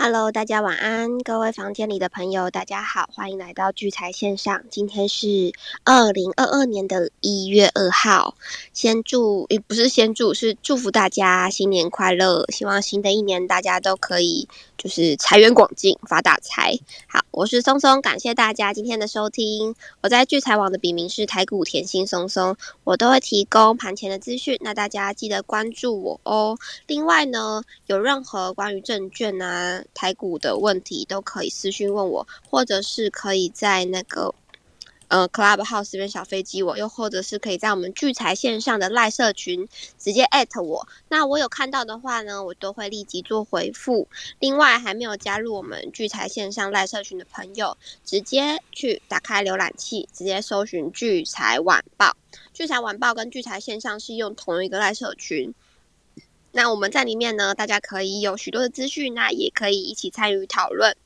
Hello，大家晚安，各位房间里的朋友，大家好，欢迎来到聚财线上。今天是二零二二年的一月二号，先祝也不是先祝，是祝福大家新年快乐，希望新的一年大家都可以就是财源广进，发大财。好，我是松松，感谢大家今天的收听。我在聚财网的笔名是台股甜心松松，我都会提供盘前的资讯，那大家记得关注我哦。另外呢，有任何关于证券啊。台股的问题都可以私讯问我，或者是可以在那个呃 Club House 这边小飞机我，又或者是可以在我们聚财线上的赖社群直接艾特我。那我有看到的话呢，我都会立即做回复。另外，还没有加入我们聚财线上赖社群的朋友，直接去打开浏览器，直接搜寻聚财晚报。聚财晚报跟聚财线上是用同一个赖社群。那我们在里面呢，大家可以有许多的资讯，那也可以一起参与讨论。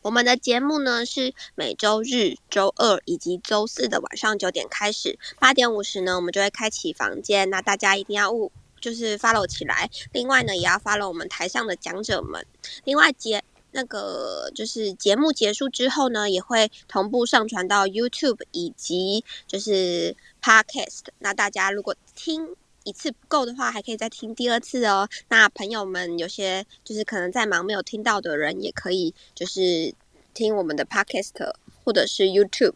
我们的节目呢是每周日、周二以及周四的晚上九点开始，八点五十呢我们就会开启房间，那大家一定要务就是 follow 起来。另外呢，也要 follow 我们台上的讲者们。另外节那个就是节目结束之后呢，也会同步上传到 YouTube 以及就是 Podcast。那大家如果听。一次不够的话，还可以再听第二次哦。那朋友们，有些就是可能在忙没有听到的人，也可以就是听我们的 podcast 或者是 YouTube。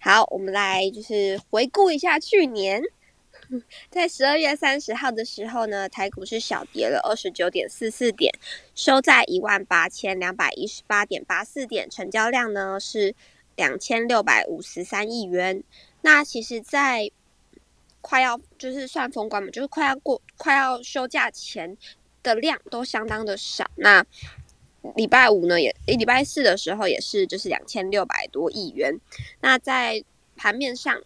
好，我们来就是回顾一下去年，在十二月三十号的时候呢，台股是小跌了二十九点四四点，收在一万八千两百一十八点八四点，成交量呢是两千六百五十三亿元。那其实，在快要就是算封关嘛，就是快要过快要休假前的量都相当的少。那礼拜五呢，也礼拜四的时候也是就是两千六百多亿元。那在盘面上，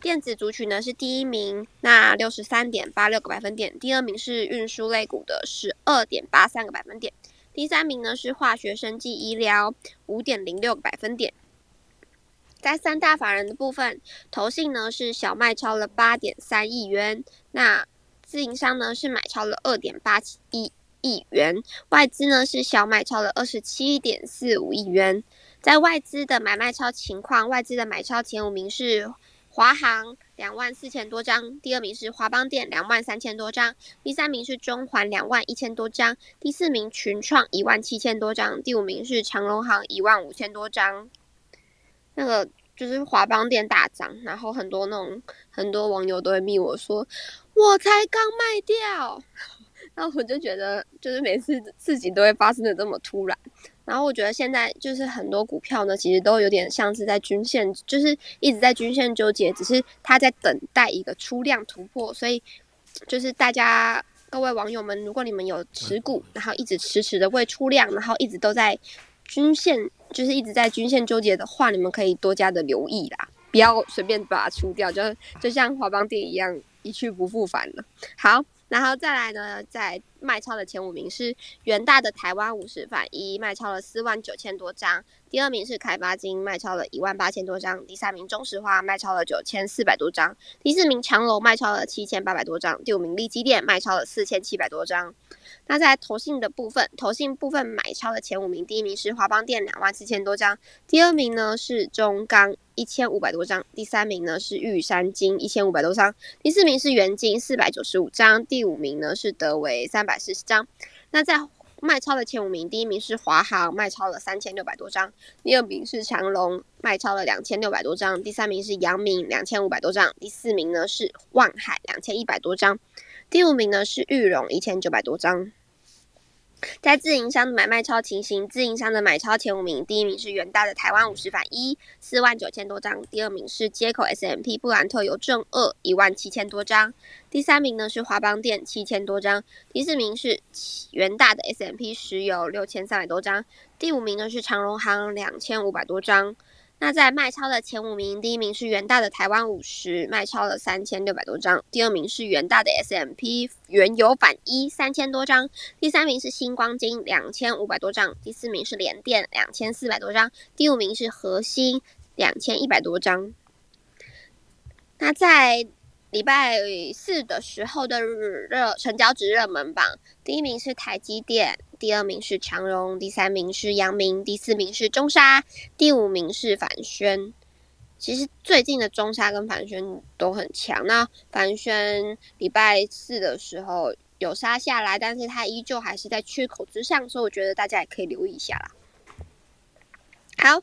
电子族群呢是第一名，那六十三点八六个百分点；第二名是运输类股的十二点八三个百分点；第三名呢是化学生技医疗五点零六个百分点。在三大法人的部分，投信呢是小卖超了八点三亿元，那自营商呢是买超了二点八七亿亿元，外资呢是小买超了二十七点四五亿元。在外资的买卖超情况，外资的买超前五名是华航两万四千多张，第二名是华邦电两万三千多张，第三名是中环两万一千多张，第四名群创一万七千多张，第五名是长隆行一万五千多张。那个就是华邦店大涨，然后很多那种很多网友都会密我说，我才刚卖掉，然后我就觉得就是每次自己都会发生的这么突然，然后我觉得现在就是很多股票呢，其实都有点像是在均线，就是一直在均线纠结，只是它在等待一个出量突破，所以就是大家各位网友们，如果你们有持股，然后一直迟迟的未出量，然后一直都在均线。就是一直在均线纠结的话，你们可以多加的留意啦，不要随便把它出掉，就就像华邦电一样一去不复返了。好，然后再来呢，在卖超的前五名是元大的台湾五十反一，卖超了四万九千多张；第二名是开发金，卖超了一万八千多张；第三名中石化卖超了九千四百多张；第四名长楼卖超了七千八百多张；第五名利基电卖超了四千七百多张。那在投信的部分，投信部分买超的前五名，第一名是华邦店两万四千多张，第二名呢是中钢一千五百多张，第三名呢是玉山金一千五百多张，第四名是元金四百九十五张，第五名呢是德维三百四十张。那在卖超的前五名，第一名是华航卖超了三千六百多张，第二名是长隆卖超了两千六百多张，第三名是阳明两千五百多张，第四名呢是万海两千一百多张。第五名呢是玉龙一千九百多张，在自营商的买卖超情形，自营商的买超前五名，第一名是元大的台湾五十反一四万九千多张，第二名是接口 S M P 布兰特邮政二一万七千多张，第三名呢是华邦电七千多张，第四名是元大的 S M P 石油六千三百多张，第五名呢是长荣行两千五百多张。那在卖超的前五名，第一名是元大的台湾五十，卖超了三千六百多张；第二名是元大的 S M P 原油反一三千多张；第三名是星光金两千五百多张；第四名是联电两千四百多张；第五名是核心两千一百多张。那在礼拜四的时候的热成交值热门榜，第一名是台积电，第二名是长荣，第三名是阳明，第四名是中沙，第五名是反宣。其实最近的中沙跟反宣都很强。那反宣礼拜四的时候有杀下来，但是它依旧还是在缺口之上，所以我觉得大家也可以留意一下啦。好。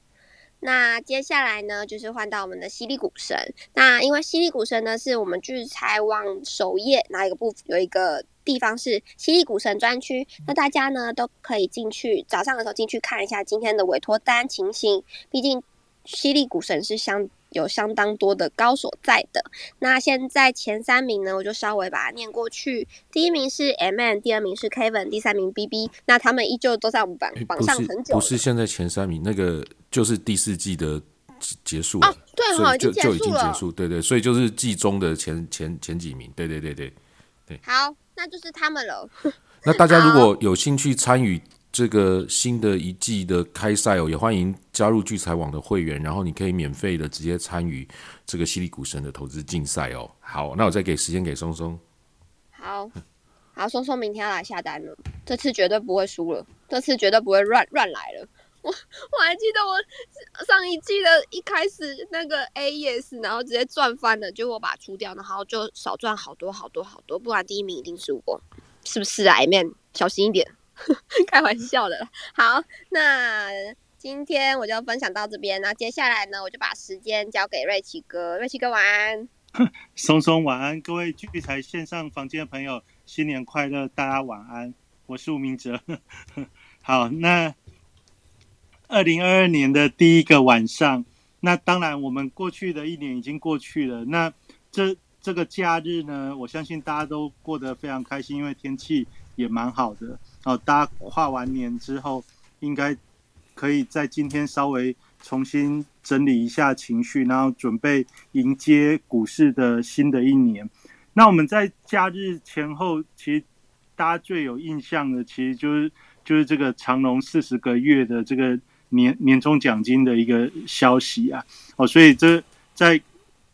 那接下来呢，就是换到我们的犀利股神。那因为犀利股神呢，是我们聚财网首页哪一个部有一个地方是犀利股神专区，那大家呢都可以进去，早上的时候进去看一下今天的委托单情形。毕竟犀利股神是相。有相当多的高手在的。那现在前三名呢，我就稍微把它念过去。第一名是 M N，第二名是 Kevin，第三名 B B。那他们依旧都在我们榜榜上很久。不是现在前三名，那个就是第四季的结束了。对哈，就就已经结束。对对，所以就是季中的前前前几名。对对对对对。好，那就是他们了。那大家如果有兴趣参与。这个新的一季的开赛哦，也欢迎加入聚财网的会员，然后你可以免费的直接参与这个犀利股神的投资竞赛哦。好，那我再给时间给松松。好，好，松松明天要来下单了，这次绝对不会输了，这次绝对不会乱乱来了。我 我还记得我上一季的一开始那个 A E S，然后直接赚翻了，结果我把它出掉，然后就少赚好多好多好多，不然第一名一定是我，是不是啊？M N，小心一点。开玩笑的，好，那今天我就分享到这边，那接下来呢，我就把时间交给瑞奇哥，瑞奇哥晚安，松松晚安，各位聚财线上房间的朋友，新年快乐，大家晚安，我是吴明哲，好，那二零二二年的第一个晚上，那当然我们过去的一年已经过去了，那这这个假日呢，我相信大家都过得非常开心，因为天气也蛮好的。哦，大家跨完年之后，应该可以在今天稍微重新整理一下情绪，然后准备迎接股市的新的一年。那我们在假日前后，其实大家最有印象的，其实就是就是这个长隆四十个月的这个年年终奖金的一个消息啊。哦，所以这在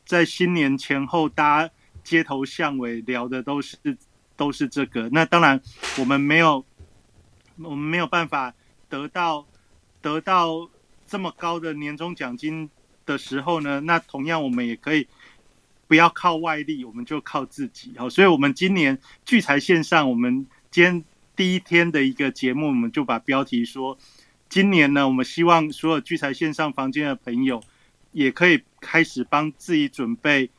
在新年前后，大家街头巷尾聊的都是都是这个。那当然，我们没有。我们没有办法得到得到这么高的年终奖金的时候呢，那同样我们也可以不要靠外力，我们就靠自己。好，所以我们今年聚财线上，我们今天第一天的一个节目，我们就把标题说：今年呢，我们希望所有聚财线上房间的朋友也可以开始帮自己准备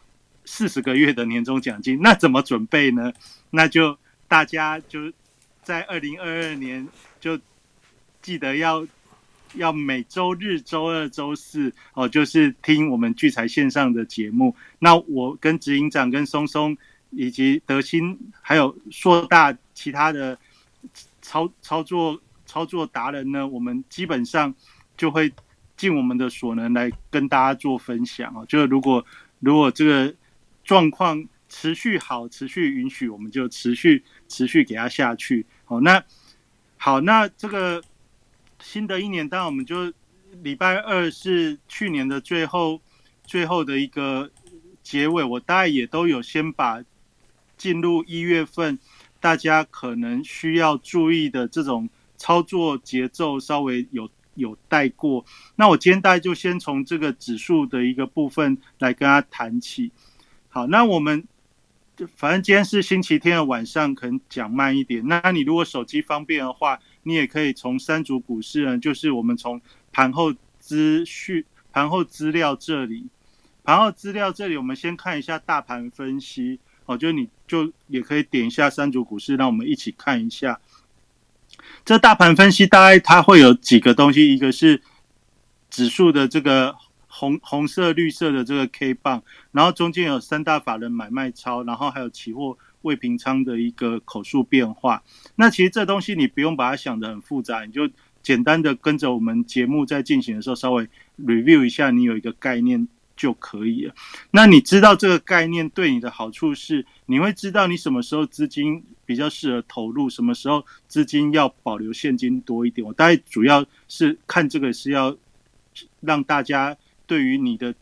四十个月的年终奖金。那怎么准备呢？那就大家就。在二零二二年，就记得要要每周日、周二、周四哦，就是听我们聚财线上的节目。那我跟执行长、跟松松以及德兴，还有硕大其他的操操作操作达人呢，我们基本上就会尽我们的所能来跟大家做分享哦。就如果如果这个状况持续好、持续允许，我们就持续持续给他下去。哦，那好，那这个新的一年，当然我们就礼拜二是去年的最后最后的一个结尾，我大概也都有先把进入一月份大家可能需要注意的这种操作节奏稍微有有带过。那我今天大概就先从这个指数的一个部分来跟他谈起。好，那我们。反正今天是星期天的晚上，可能讲慢一点。那你如果手机方便的话，你也可以从三组股市呢，就是我们从盘后资讯、盘后资料这里，盘后资料这里，我们先看一下大盘分析。哦，就你就也可以点一下三组股市，让我们一起看一下。这大盘分析大概它会有几个东西，一个是指数的这个。红红色、绿色的这个 K 棒，然后中间有三大法人买卖超，然后还有期货未平仓的一个口数变化。那其实这东西你不用把它想得很复杂，你就简单的跟着我们节目在进行的时候稍微 review 一下，你有一个概念就可以了。那你知道这个概念对你的好处是，你会知道你什么时候资金比较适合投入，什么时候资金要保留现金多一点。我大概主要是看这个是要让大家。对于你的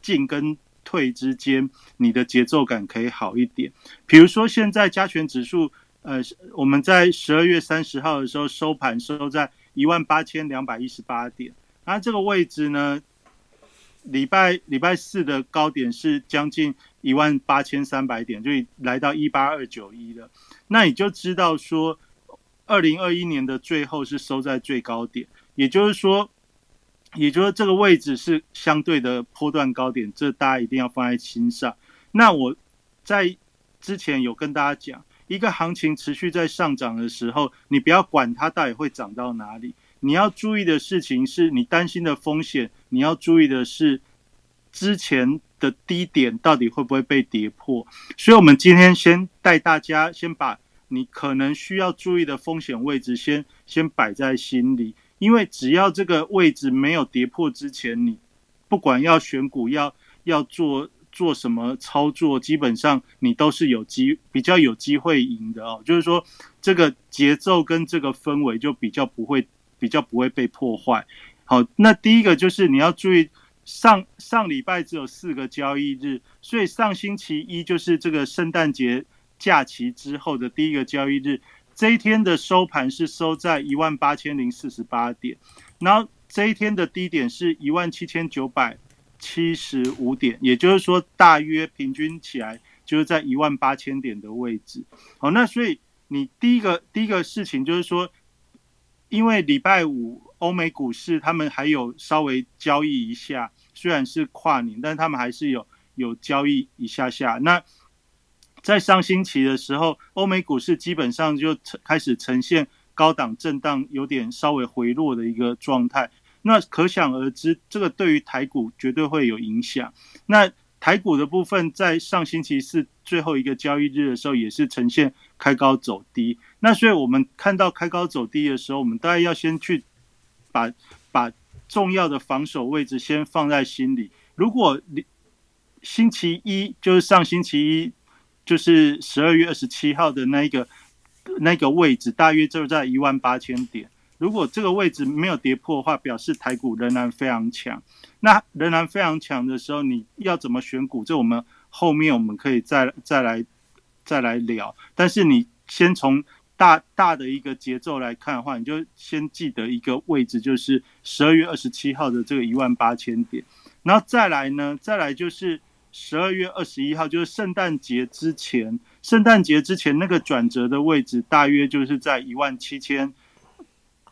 进跟退之间，你的节奏感可以好一点。比如说，现在加权指数，呃，我们在十二月三十号的时候收盘收在一万八千两百一十八点，那这个位置呢，礼拜礼拜四的高点是将近一万八千三百点，就来到一八二九一了。那你就知道说，二零二一年的最后是收在最高点，也就是说，也就是这个位置是相对的波段高点，这大家一定要放在心上。那我在之前有跟大家讲。一个行情持续在上涨的时候，你不要管它到底会涨到哪里，你要注意的事情是你担心的风险，你要注意的是之前的低点到底会不会被跌破。所以，我们今天先带大家先把你可能需要注意的风险位置先先摆在心里，因为只要这个位置没有跌破之前，你不管要选股要要做。做什么操作，基本上你都是有机比较有机会赢的哦。就是说，这个节奏跟这个氛围就比较不会比较不会被破坏。好，那第一个就是你要注意，上上礼拜只有四个交易日，所以上星期一就是这个圣诞节假期之后的第一个交易日，这一天的收盘是收在一万八千零四十八点，然后这一天的低点是一万七千九百。七十五点，也就是说，大约平均起来就是在一万八千点的位置。好，那所以你第一个第一个事情就是说，因为礼拜五欧美股市他们还有稍微交易一下，虽然是跨年，但他们还是有有交易一下下。那在上星期的时候，欧美股市基本上就开始呈现高档震荡，有点稍微回落的一个状态。那可想而知，这个对于台股绝对会有影响。那台股的部分，在上星期四最后一个交易日的时候，也是呈现开高走低。那所以我们看到开高走低的时候，我们大概要先去把把重要的防守位置先放在心里。如果你星期一就是上星期一，就是十二月二十七号的那一个那个位置，大约就在一万八千点。如果这个位置没有跌破的话，表示台股仍然非常强。那仍然非常强的时候，你要怎么选股？这我们后面我们可以再再来再来聊。但是你先从大大的一个节奏来看的话，你就先记得一个位置，就是十二月二十七号的这个一万八千点。然后再来呢，再来就是十二月二十一号，就是圣诞节之前，圣诞节之前那个转折的位置，大约就是在一万七千。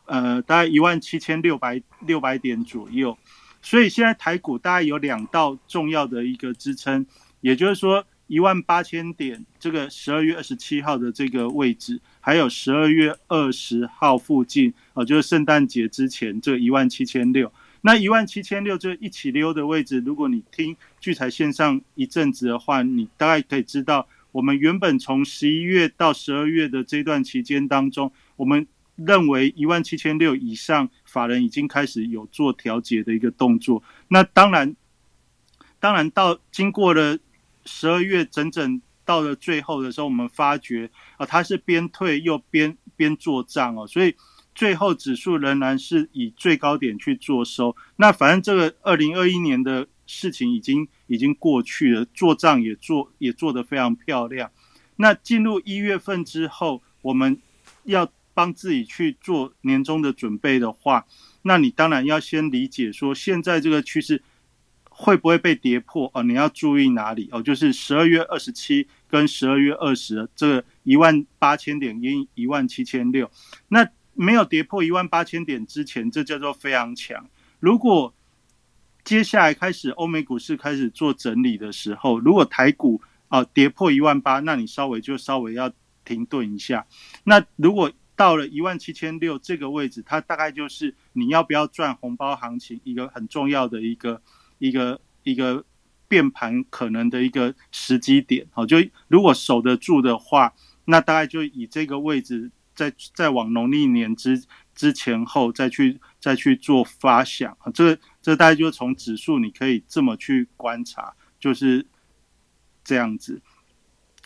呃，大概一万七千六百六百点左右，所以现在台股大概有两道重要的一个支撑，也就是说一万八千点这个十二月二十七号的这个位置，还有十二月二十号附近，啊，就是圣诞节之前这一万七千六，那一万七千六这一起溜的位置，如果你听聚财线上一阵子的话，你大概可以知道，我们原本从十一月到十二月的这段期间当中，我们。认为一万七千六以上，法人已经开始有做调节的一个动作。那当然，当然到经过了十二月整整到了最后的时候，我们发觉啊，它是边退又边边做账哦，所以最后指数仍然是以最高点去做收。那反正这个二零二一年的事情已经已经过去了，做账也做也做得非常漂亮。那进入一月份之后，我们要。帮自己去做年终的准备的话，那你当然要先理解说现在这个趋势会不会被跌破哦？你要注意哪里哦？就是十二月二十七跟十二月二十这个一万八千点跟一万七千六，那没有跌破一万八千点之前，这叫做非常强。如果接下来开始欧美股市开始做整理的时候，如果台股啊跌破一万八，那你稍微就稍微要停顿一下。那如果到了一万七千六这个位置，它大概就是你要不要赚红包行情一个很重要的一个一个一个变盘可能的一个时机点。好，就如果守得住的话，那大概就以这个位置再再往农历年之之前后再去再去做发想啊。这这大概就从指数你可以这么去观察，就是这样子。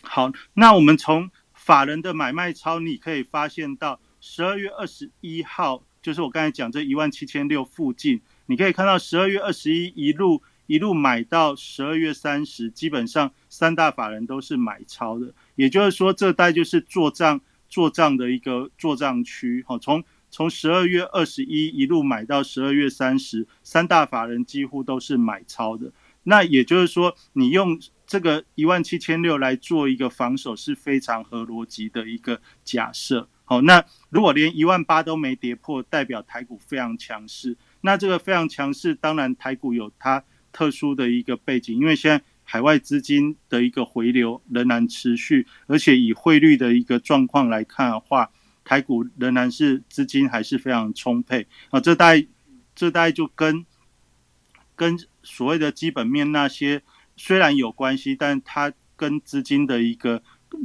好，那我们从。法人的买卖超，你可以发现到十二月二十一号，就是我刚才讲这一万七千六附近，你可以看到十二月二十一一路一路买到十二月三十，基本上三大法人都是买超的，也就是说，这代就是做账做账的一个做账区，哈，从从十二月二十一一路买到十二月三十，三大法人几乎都是买超的。那也就是说，你用这个一万七千六来做一个防守是非常合逻辑的一个假设。好，那如果连一万八都没跌破，代表台股非常强势。那这个非常强势，当然台股有它特殊的一个背景，因为现在海外资金的一个回流仍然持续，而且以汇率的一个状况来看的话，台股仍然是资金还是非常充沛啊。这大概这大概就跟跟所谓的基本面那些虽然有关系，但它跟资金的一个。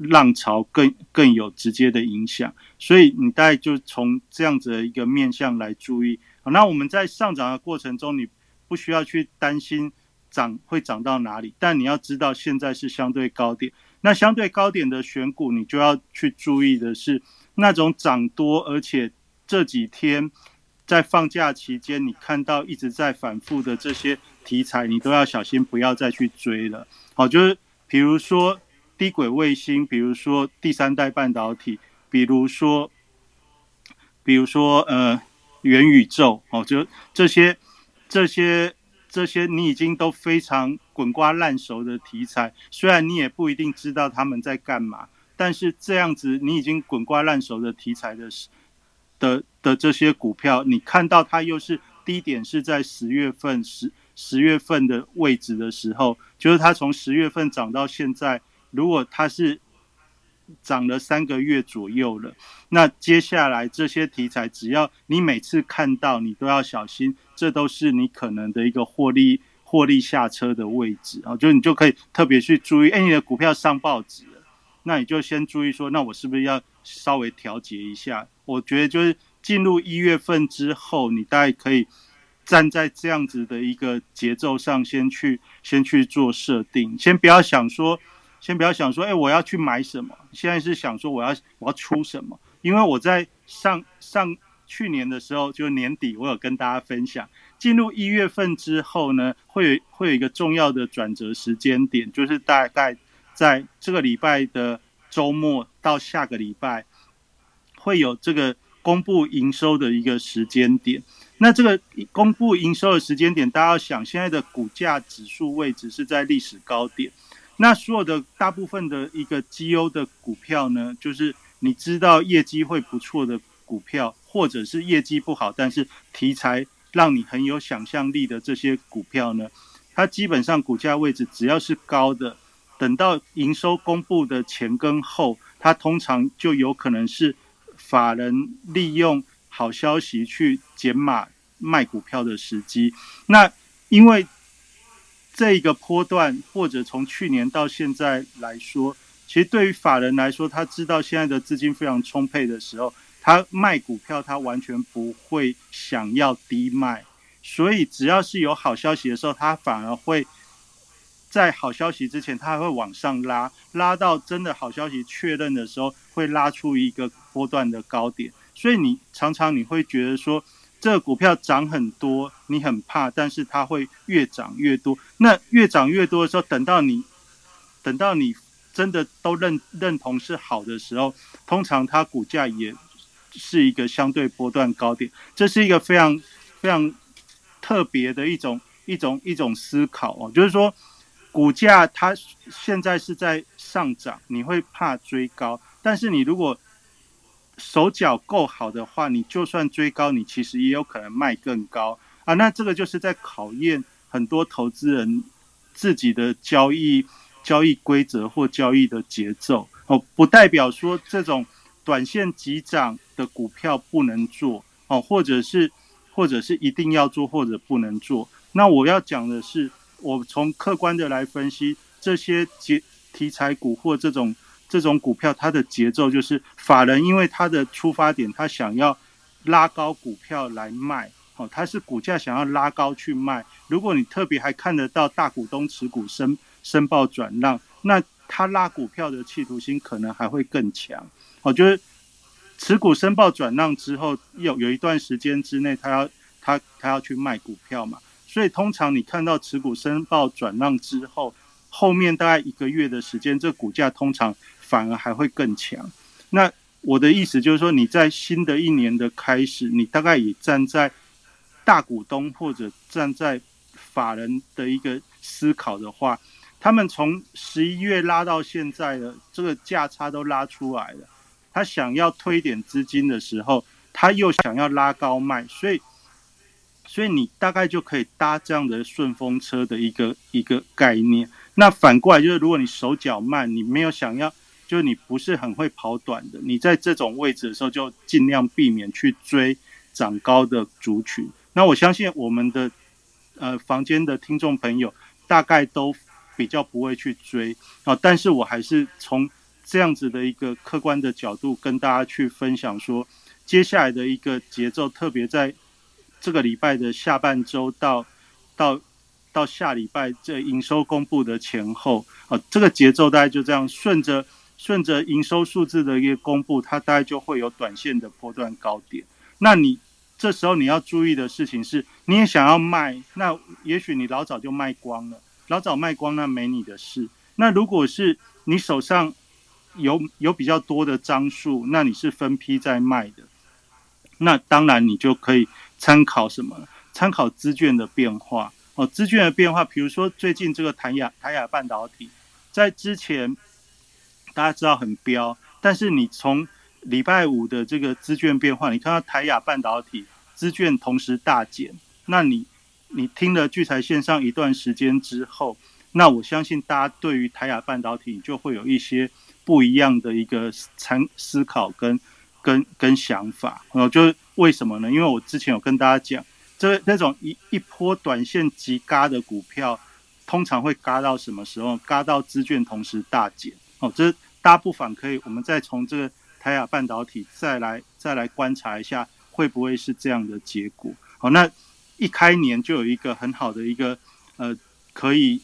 浪潮更更有直接的影响，所以你大概就从这样子的一个面向来注意。那我们在上涨的过程中，你不需要去担心涨会涨到哪里，但你要知道现在是相对高点。那相对高点的选股，你就要去注意的是那种涨多，而且这几天在放假期间你看到一直在反复的这些题材，你都要小心不要再去追了。好，就是比如说。低轨卫星，比如说第三代半导体，比如说，比如说呃元宇宙哦，就这些这些这些你已经都非常滚瓜烂熟的题材，虽然你也不一定知道他们在干嘛，但是这样子你已经滚瓜烂熟的题材的的的这些股票，你看到它又是低点是在十月份十十月份的位置的时候，就是它从十月份涨到现在。如果它是涨了三个月左右了，那接下来这些题材，只要你每次看到，你都要小心，这都是你可能的一个获利获利下车的位置啊，就你就可以特别去注意，哎，你的股票上报纸了，那你就先注意说，那我是不是要稍微调节一下？我觉得就是进入一月份之后，你大概可以站在这样子的一个节奏上，先去先去做设定，先不要想说。先不要想说，哎，我要去买什么？现在是想说，我要我要出什么？因为我在上上去年的时候，就年底，我有跟大家分享，进入一月份之后呢，会有会有一个重要的转折时间点，就是大概在这个礼拜的周末到下个礼拜，会有这个公布营收的一个时间点。那这个公布营收的时间点，大家要想，现在的股价指数位置是在历史高点。那所有的大部分的一个绩优的股票呢，就是你知道业绩会不错的股票，或者是业绩不好，但是题材让你很有想象力的这些股票呢，它基本上股价位置只要是高的，等到营收公布的前跟后，它通常就有可能是法人利用好消息去减码卖股票的时机。那因为这一个波段，或者从去年到现在来说，其实对于法人来说，他知道现在的资金非常充沛的时候，他卖股票，他完全不会想要低卖。所以只要是有好消息的时候，他反而会在好消息之前，他还会往上拉，拉到真的好消息确认的时候，会拉出一个波段的高点。所以你常常你会觉得说。这个股票涨很多，你很怕，但是它会越涨越多。那越涨越多的时候，等到你等到你真的都认认同是好的时候，通常它股价也是一个相对波段高点。这是一个非常非常特别的一种一种一种思考哦，就是说股价它现在是在上涨，你会怕追高，但是你如果手脚够好的话，你就算追高，你其实也有可能卖更高啊。那这个就是在考验很多投资人自己的交易交易规则或交易的节奏哦。不代表说这种短线急涨的股票不能做哦，或者是或者是一定要做或者不能做。那我要讲的是，我从客观的来分析这些节题材股或这种。这种股票，它的节奏就是法人，因为他的出发点，他想要拉高股票来卖，哦，他是股价想要拉高去卖。如果你特别还看得到大股东持股申申报转让，那他拉股票的企图心可能还会更强。哦，就是持股申报转让之后，有有一段时间之内，他要他他要去卖股票嘛，所以通常你看到持股申报转让之后，后面大概一个月的时间，这股价通常。反而还会更强。那我的意思就是说，你在新的一年的开始，你大概也站在大股东或者站在法人的一个思考的话，他们从十一月拉到现在的这个价差都拉出来了，他想要推点资金的时候，他又想要拉高卖，所以，所以你大概就可以搭这样的顺风车的一个一个概念。那反过来就是，如果你手脚慢，你没有想要。就是你不是很会跑短的，你在这种位置的时候就尽量避免去追长高的族群。那我相信我们的呃房间的听众朋友大概都比较不会去追啊，但是我还是从这样子的一个客观的角度跟大家去分享说，接下来的一个节奏，特别在这个礼拜的下半周到到到下礼拜这营收公布的前后啊，这个节奏大概就这样顺着。顺着营收数字的一个公布，它大概就会有短线的波段高点。那你这时候你要注意的事情是，你也想要卖，那也许你老早就卖光了，老早卖光那没你的事。那如果是你手上有有比较多的张数，那你是分批在卖的，那当然你就可以参考什么？参考资券的变化哦，资券的变化，比如说最近这个台亚台亚半导体，在之前。大家知道很飙，但是你从礼拜五的这个资券变化，你看到台亚半导体资券同时大减，那你你听了聚财线上一段时间之后，那我相信大家对于台亚半导体就会有一些不一样的一个参思考跟跟跟想法。然后，就为什么呢？因为我之前有跟大家讲，这那种一一波短线急嘎的股票，通常会嘎到什么时候？嘎到资券同时大减。哦，这大家不妨可以，我们再从这个台亚半导体再来再来观察一下，会不会是这样的结果？好，那一开年就有一个很好的一个呃，可以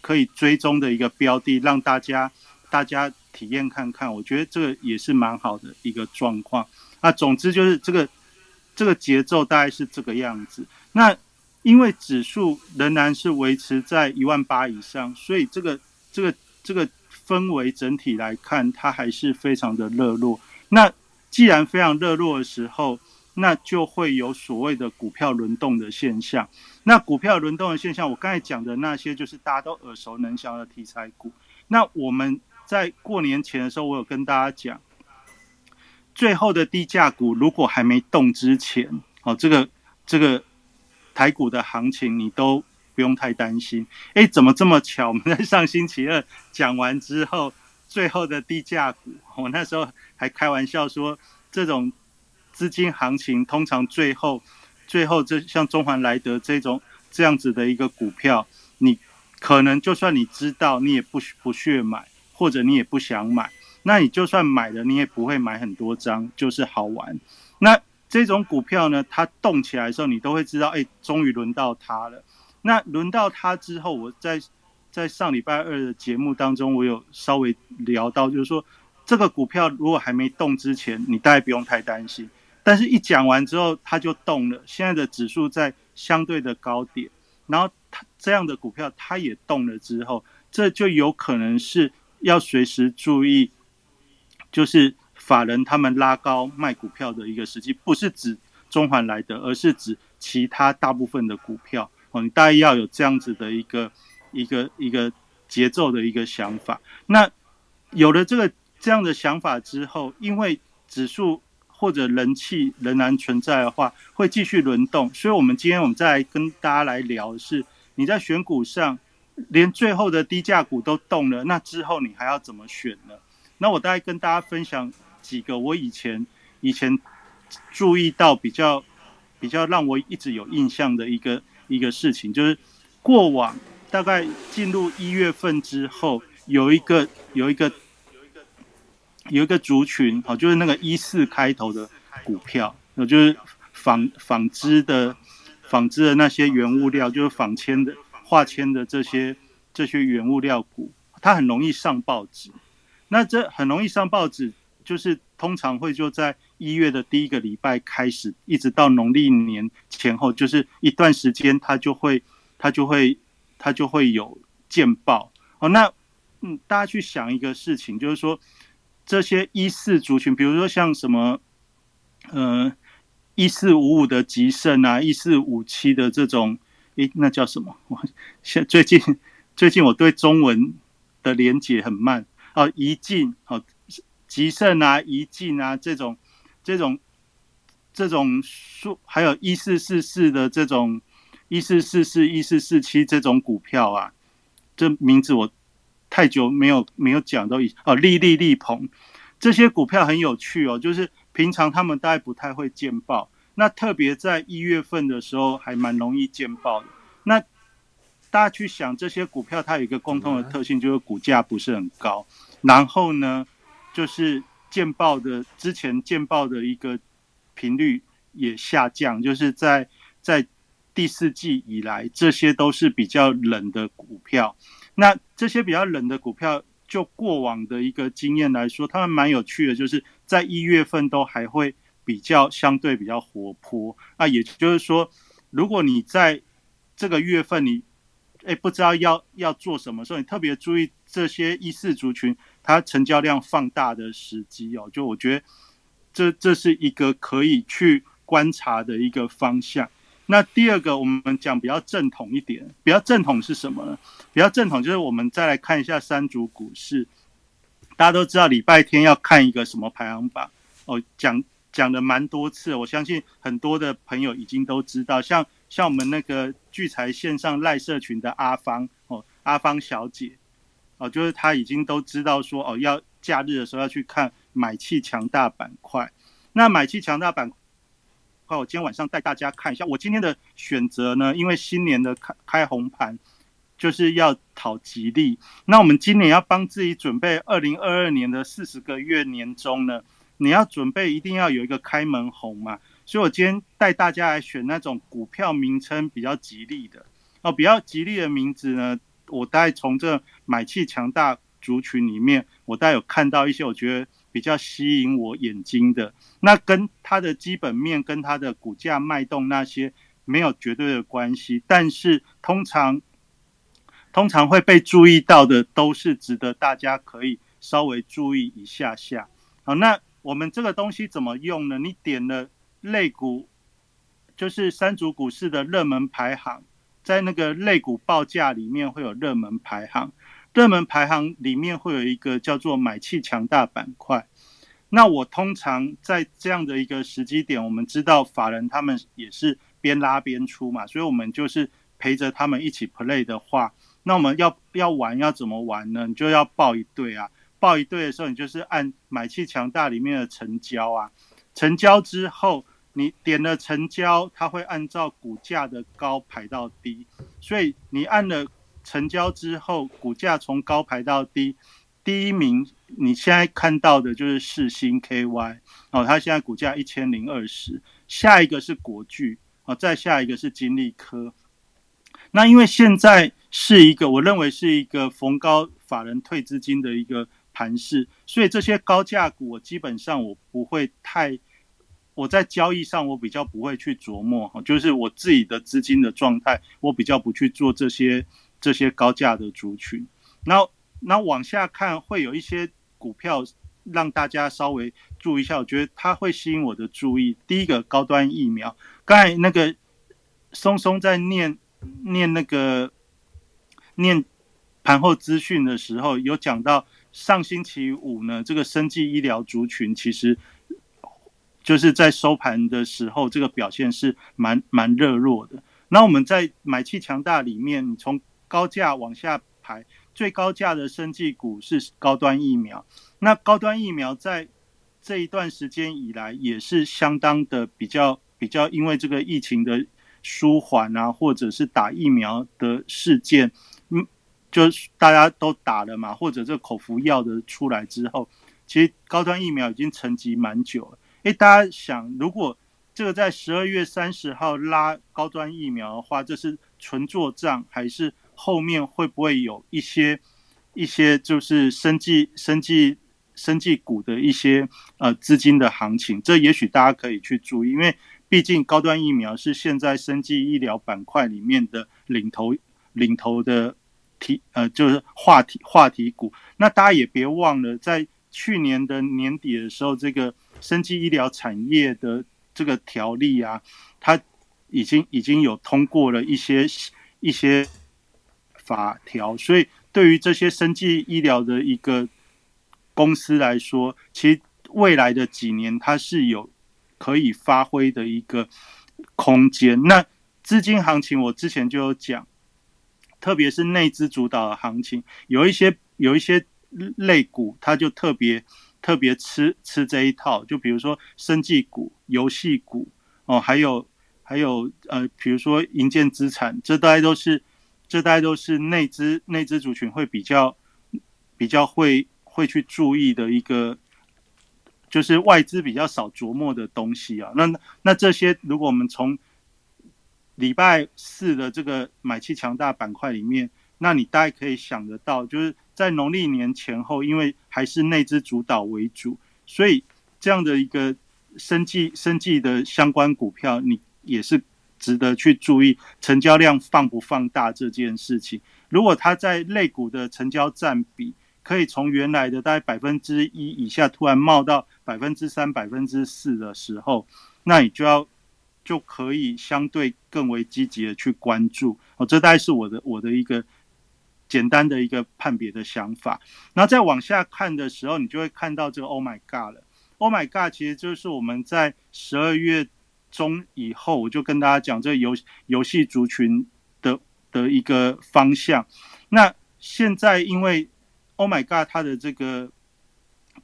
可以追踪的一个标的，让大家大家体验看看，我觉得这个也是蛮好的一个状况。那总之就是这个这个节奏大概是这个样子。那因为指数仍然是维持在一万八以上，所以这个这个这个。氛围整体来看，它还是非常的热络。那既然非常热络的时候，那就会有所谓的股票轮动的现象。那股票轮动的现象，我刚才讲的那些，就是大家都耳熟能详的题材股。那我们在过年前的时候，我有跟大家讲，最后的低价股如果还没动之前，哦，这个这个台股的行情，你都。不用太担心，哎，怎么这么巧？我们在上星期二讲完之后，最后的低价股，我那时候还开玩笑说，这种资金行情通常最后，最后这像中环莱德这种这样子的一个股票，你可能就算你知道，你也不不屑买，或者你也不想买，那你就算买了，你也不会买很多张，就是好玩。那这种股票呢，它动起来的时候，你都会知道，哎，终于轮到它了。那轮到他之后，我在在上礼拜二的节目当中，我有稍微聊到，就是说这个股票如果还没动之前，你大概不用太担心。但是一讲完之后，它就动了。现在的指数在相对的高点，然后它这样的股票它也动了之后，这就有可能是要随时注意，就是法人他们拉高卖股票的一个时机，不是指中环来的，而是指其他大部分的股票。哦，你大概要有这样子的一个一个一个节奏的一个想法。那有了这个这样的想法之后，因为指数或者人气仍然存在的话，会继续轮动。所以，我们今天我们再来跟大家来聊的是，你在选股上，连最后的低价股都动了，那之后你还要怎么选呢？那我大概跟大家分享几个我以前以前注意到比较比较让我一直有印象的一个。一个事情就是，过往大概进入一月份之后，有一个有一个有一个族群，好，就是那个一四开头的股票，那，就是纺纺织的纺织的那些原物料，就是纺纤的化纤的这些这些原物料股，它很容易上报纸。那这很容易上报纸，就是通常会就在。一月的第一个礼拜开始，一直到农历年前后，就是一段时间，它就会，它就会，它就会有见报。哦，那嗯，大家去想一个事情，就是说，这些一四族群，比如说像什么，呃，一四五五的吉盛啊，一四五七的这种，诶，那叫什么？我 现最近最近我对中文的连结很慢哦，一进哦，吉盛啊，怡进啊，这种这种这种数，还有一四四四的这种一四四四一四四七这种股票啊，这名字我。太久没有没有讲到一哦，利利利鹏这些股票很有趣哦，就是平常他们大概不太会见报，那特别在一月份的时候还蛮容易见报的。那大家去想这些股票，它有一个共同的特性，就是股价不是很高，然后呢，就是见报的之前见报的一个频率也下降，就是在在第四季以来，这些都是比较冷的股票。那这些比较冷的股票，就过往的一个经验来说，他们蛮有趣的，就是在一月份都还会比较相对比较活泼。那也就是说，如果你在这个月份你哎不知道要要做什么所以，你特别注意这些一四族群它成交量放大的时机哦。就我觉得这这是一个可以去观察的一个方向。那第二个，我们讲比较正统一点，比较正统是什么呢？比较正统就是我们再来看一下三组股市。大家都知道礼拜天要看一个什么排行榜哦，讲讲的蛮多次，我相信很多的朋友已经都知道。像像我们那个聚财线上赖社群的阿芳哦，阿芳小姐哦，就是她已经都知道说哦，要假日的时候要去看买气强大板块。那买气强大板。块，我今天晚上带大家看一下我今天的选择呢。因为新年的开开红盘就是要讨吉利，那我们今年要帮自己准备二零二二年的四十个月年终呢，你要准备一定要有一个开门红嘛。所以我今天带大家来选那种股票名称比较吉利的哦，比较吉利的名字呢，我大概从这买气强大族群里面，我大概有看到一些，我觉得。比较吸引我眼睛的，那跟它的基本面、跟它的股价脉动那些没有绝对的关系，但是通常通常会被注意到的，都是值得大家可以稍微注意一下下。好，那我们这个东西怎么用呢？你点了类股，就是三组股市的热门排行，在那个类股报价里面会有热门排行。热门排行里面会有一个叫做买气强大板块，那我通常在这样的一个时机点，我们知道法人他们也是边拉边出嘛，所以我们就是陪着他们一起 play 的话，那我们要要玩要怎么玩呢？你就要报一对啊，报一对的时候，你就是按买气强大里面的成交啊，成交之后你点了成交，它会按照股价的高排到低，所以你按了。成交之后，股价从高排到低，第一名你现在看到的就是世星 KY 哦，它现在股价一千零二十，下一个是国巨哦，再下一个是金利科。那因为现在是一个我认为是一个逢高法人退资金的一个盘势，所以这些高价股我基本上我不会太，我在交易上我比较不会去琢磨哈，就是我自己的资金的状态，我比较不去做这些。这些高价的族群，然后，然后往下看，会有一些股票让大家稍微注意一下。我觉得它会吸引我的注意。第一个高端疫苗，刚才那个松松在念念那个念盘后资讯的时候，有讲到上星期五呢，这个生技医疗族群其实就是在收盘的时候，这个表现是蛮蛮热络的。那我们在买气强大里面，你从高价往下排，最高价的生技股是高端疫苗。那高端疫苗在这一段时间以来也是相当的比较比较，因为这个疫情的舒缓啊，或者是打疫苗的事件，嗯，就是大家都打了嘛，或者这口服药的出来之后，其实高端疫苗已经沉寂蛮久了。诶，大家想，如果这个在十二月三十号拉高端疫苗的话，这是纯做账还是？后面会不会有一些一些就是生技、生技、生技股的一些呃资金的行情？这也许大家可以去注意，因为毕竟高端疫苗是现在生技医疗板块里面的领头领头的题呃，就是话题话题股。那大家也别忘了，在去年的年底的时候，这个生技医疗产业的这个条例啊，它已经已经有通过了一些一些法条，所以对于这些生技医疗的一个公司来说，其实未来的几年它是有可以发挥的一个空间。那资金行情，我之前就有讲，特别是内资主导的行情，有一些有一些类股，它就特别特别吃吃这一套。就比如说生技股、游戏股哦，还有还有呃，比如说银建资产，这大概都是这大概都是内资内资族群会比较比较会会去注意的一个，就是外资比较少琢磨的东西啊。那那这些，如果我们从礼拜四的这个买气强大板块里面，那你大概可以想得到，就是在农历年前后，因为还是内资主导为主，所以这样的一个生计生计的相关股票，你也是值得去注意成交量放不放大这件事情。如果它在类股的成交占比可以从原来的大概百分之一以下，突然冒到百分之三、百分之四的时候，那你就要。就可以相对更为积极的去关注哦，这大概是我的我的一个简单的一个判别的想法。然后再往下看的时候，你就会看到这个 “Oh my God” 了。“Oh my God” 其实就是我们在十二月中以后，我就跟大家讲这游游戏族群的的一个方向。那现在因为 “Oh my God” 它的这个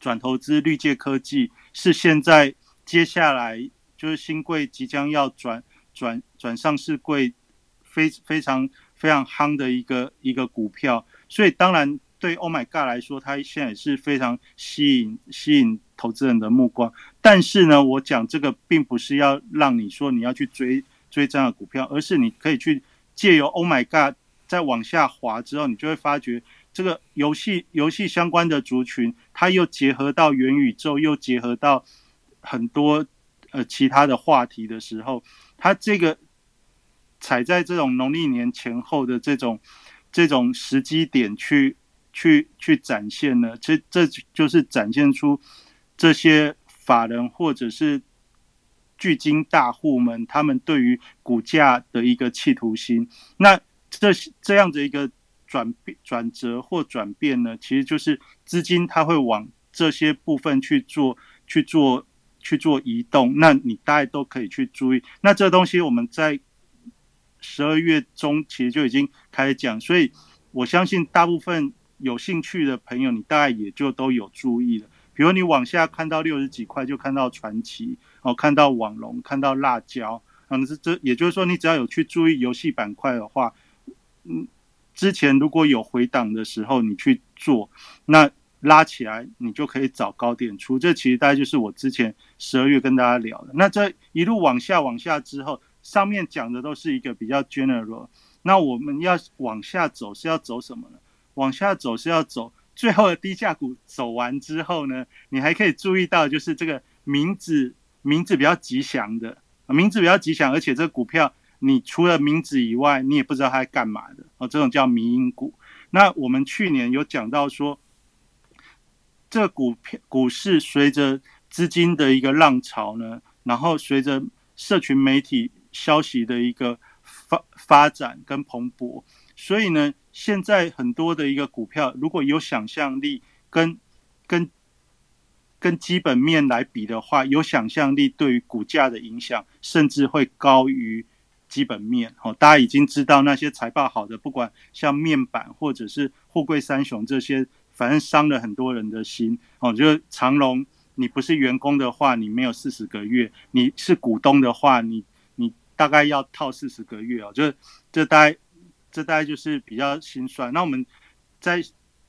转投资绿界科技是现在接下来。就是新贵即将要转转转上市贵，非非常非常夯的一个一个股票，所以当然对 Oh my God 来说，它现在也是非常吸引吸引投资人的目光。但是呢，我讲这个并不是要让你说你要去追追这样的股票，而是你可以去借由 Oh my God 再往下滑之后，你就会发觉这个游戏游戏相关的族群，它又结合到元宇宙，又结合到很多。呃，其他的话题的时候，它这个踩在这种农历年前后的这种这种时机点去去去展现呢，这这就是展现出这些法人或者是巨金大户们他们对于股价的一个企图心。那这这样的一个转变转折或转变呢，其实就是资金它会往这些部分去做去做。去做移动，那你大概都可以去注意。那这东西我们在十二月中其实就已经开始讲，所以我相信大部分有兴趣的朋友，你大概也就都有注意了。比如你往下看到六十几块，就看到传奇哦，看到网龙，看到辣椒，啊嗯，这这也就是说，你只要有去注意游戏板块的话，嗯，之前如果有回档的时候，你去做那。拉起来，你就可以找高点出。这其实大概就是我之前十二月跟大家聊的。那这一路往下往下之后，上面讲的都是一个比较 general。那我们要往下走是要走什么呢？往下走是要走最后的低价股走完之后呢，你还可以注意到就是这个名字名字比较吉祥的，名字比较吉祥，而且这个股票你除了名字以外，你也不知道它干嘛的哦。这种叫迷因股。那我们去年有讲到说。这股票股市随着资金的一个浪潮呢，然后随着社群媒体消息的一个发发展跟蓬勃，所以呢，现在很多的一个股票，如果有想象力跟跟跟基本面来比的话，有想象力对于股价的影响，甚至会高于基本面。哦，大家已经知道那些财报好的，不管像面板或者是货柜三雄这些。反正伤了很多人的心哦，就是长隆，你不是员工的话，你没有四十个月；你是股东的话，你大概要套四十个月哦。就是这大概这大概就是比较心酸。那我们在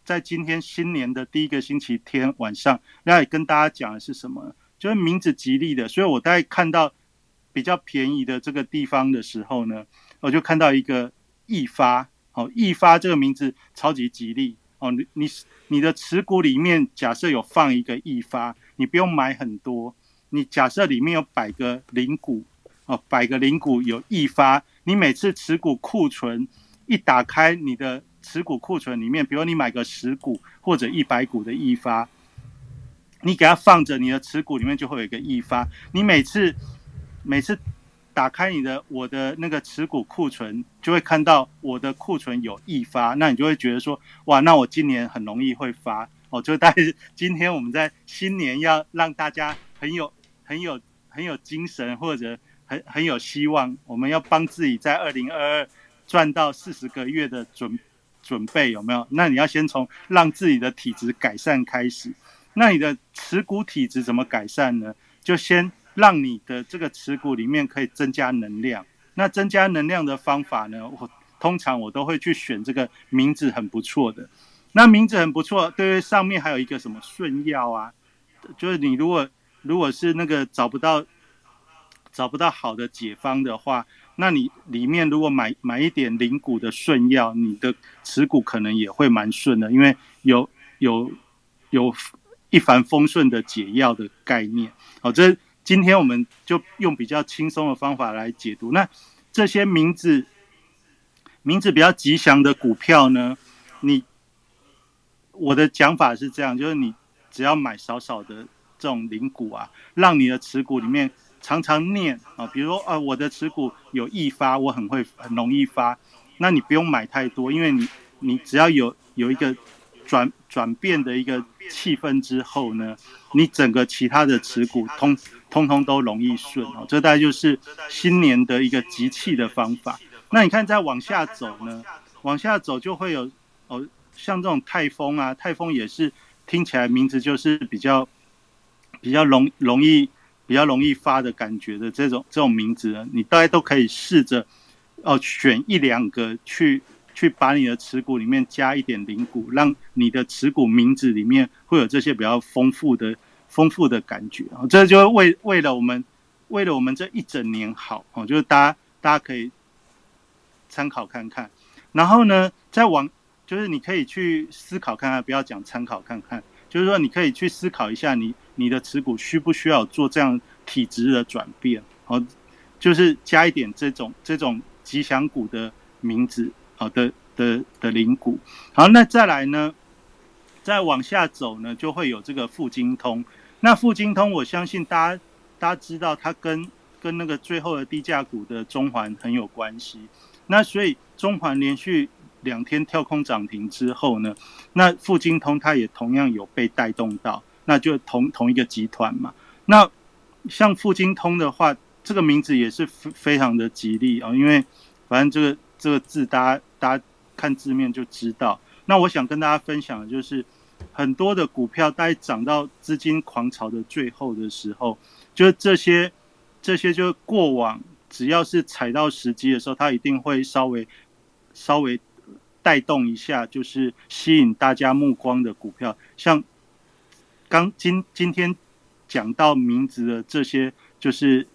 在今天新年的第一个星期天晚上，要跟大家讲的是什么？就是名字吉利的，所以我大概看到比较便宜的这个地方的时候呢，我就看到一个易发哦，易发这个名字超级吉利。哦，你你你的持股里面假设有放一个易发，你不用买很多。你假设里面有百个零股，哦，百个零股有易发，你每次持股库存一打开，你的持股库存里面，比如你买个十股或者一百股的易发，你给它放着，你的持股里面就会有一个易发。你每次每次打开你的我的那个持股库存，就会看到我的库存有易发，那你就会觉得说，哇，那我今年很容易会发哦。就大概今天我们在新年要让大家很有很有很有精神，或者很很有希望，我们要帮自己在二零二二赚到四十个月的准准备有没有？那你要先从让自己的体质改善开始。那你的持股体质怎么改善呢？就先让你的这个持股里面可以增加能量。那增加能量的方法呢？我通常我都会去选这个名字很不错的。那名字很不错，对于，上面还有一个什么顺药啊？就是你如果如果是那个找不到找不到好的解方的话，那你里面如果买买一点灵股的顺药，你的持股可能也会蛮顺的，因为有有有。一帆风顺的解药的概念，好，这今天我们就用比较轻松的方法来解读。那这些名字名字比较吉祥的股票呢？你我的讲法是这样，就是你只要买少少的这种零股啊，让你的持股里面常常念啊，比如说啊，我的持股有易发，我很会很容易发，那你不用买太多，因为你你只要有有一个。转转变的一个气氛之后呢，你整个其他的持股通通通都容易顺哦，这大概就是新年的一个集气的方法。那你看再往下走呢，往下走就会有哦，像这种泰丰啊，泰丰也是听起来名字就是比较比较容容易比较容易发的感觉的这种这种名字呢，你大家都可以试着哦选一两个去。去把你的持股里面加一点零股，让你的持股名字里面会有这些比较丰富的、丰富的感觉啊！这就为为了我们，为了我们这一整年好哦，就是大家大家可以参考看看。然后呢，再往就是你可以去思考看看，不要讲参考看看，就是说你可以去思考一下，你你的持股需不需要做这样体质的转变？哦，就是加一点这种这种吉祥股的名字。好的的的灵股，好，那再来呢？再往下走呢，就会有这个富金通。那富金通，我相信大家大家知道，它跟跟那个最后的低价股的中环很有关系。那所以中环连续两天跳空涨停之后呢，那富金通它也同样有被带动到，那就同同一个集团嘛。那像富金通的话，这个名字也是非非常的吉利啊，因为反正这个这个字大家。大家看字面就知道。那我想跟大家分享的就是，很多的股票在涨到资金狂潮的最后的时候，就是这些这些就是过往只要是踩到时机的时候，它一定会稍微稍微带动一下，就是吸引大家目光的股票。像刚今今天讲到名字的这些，就是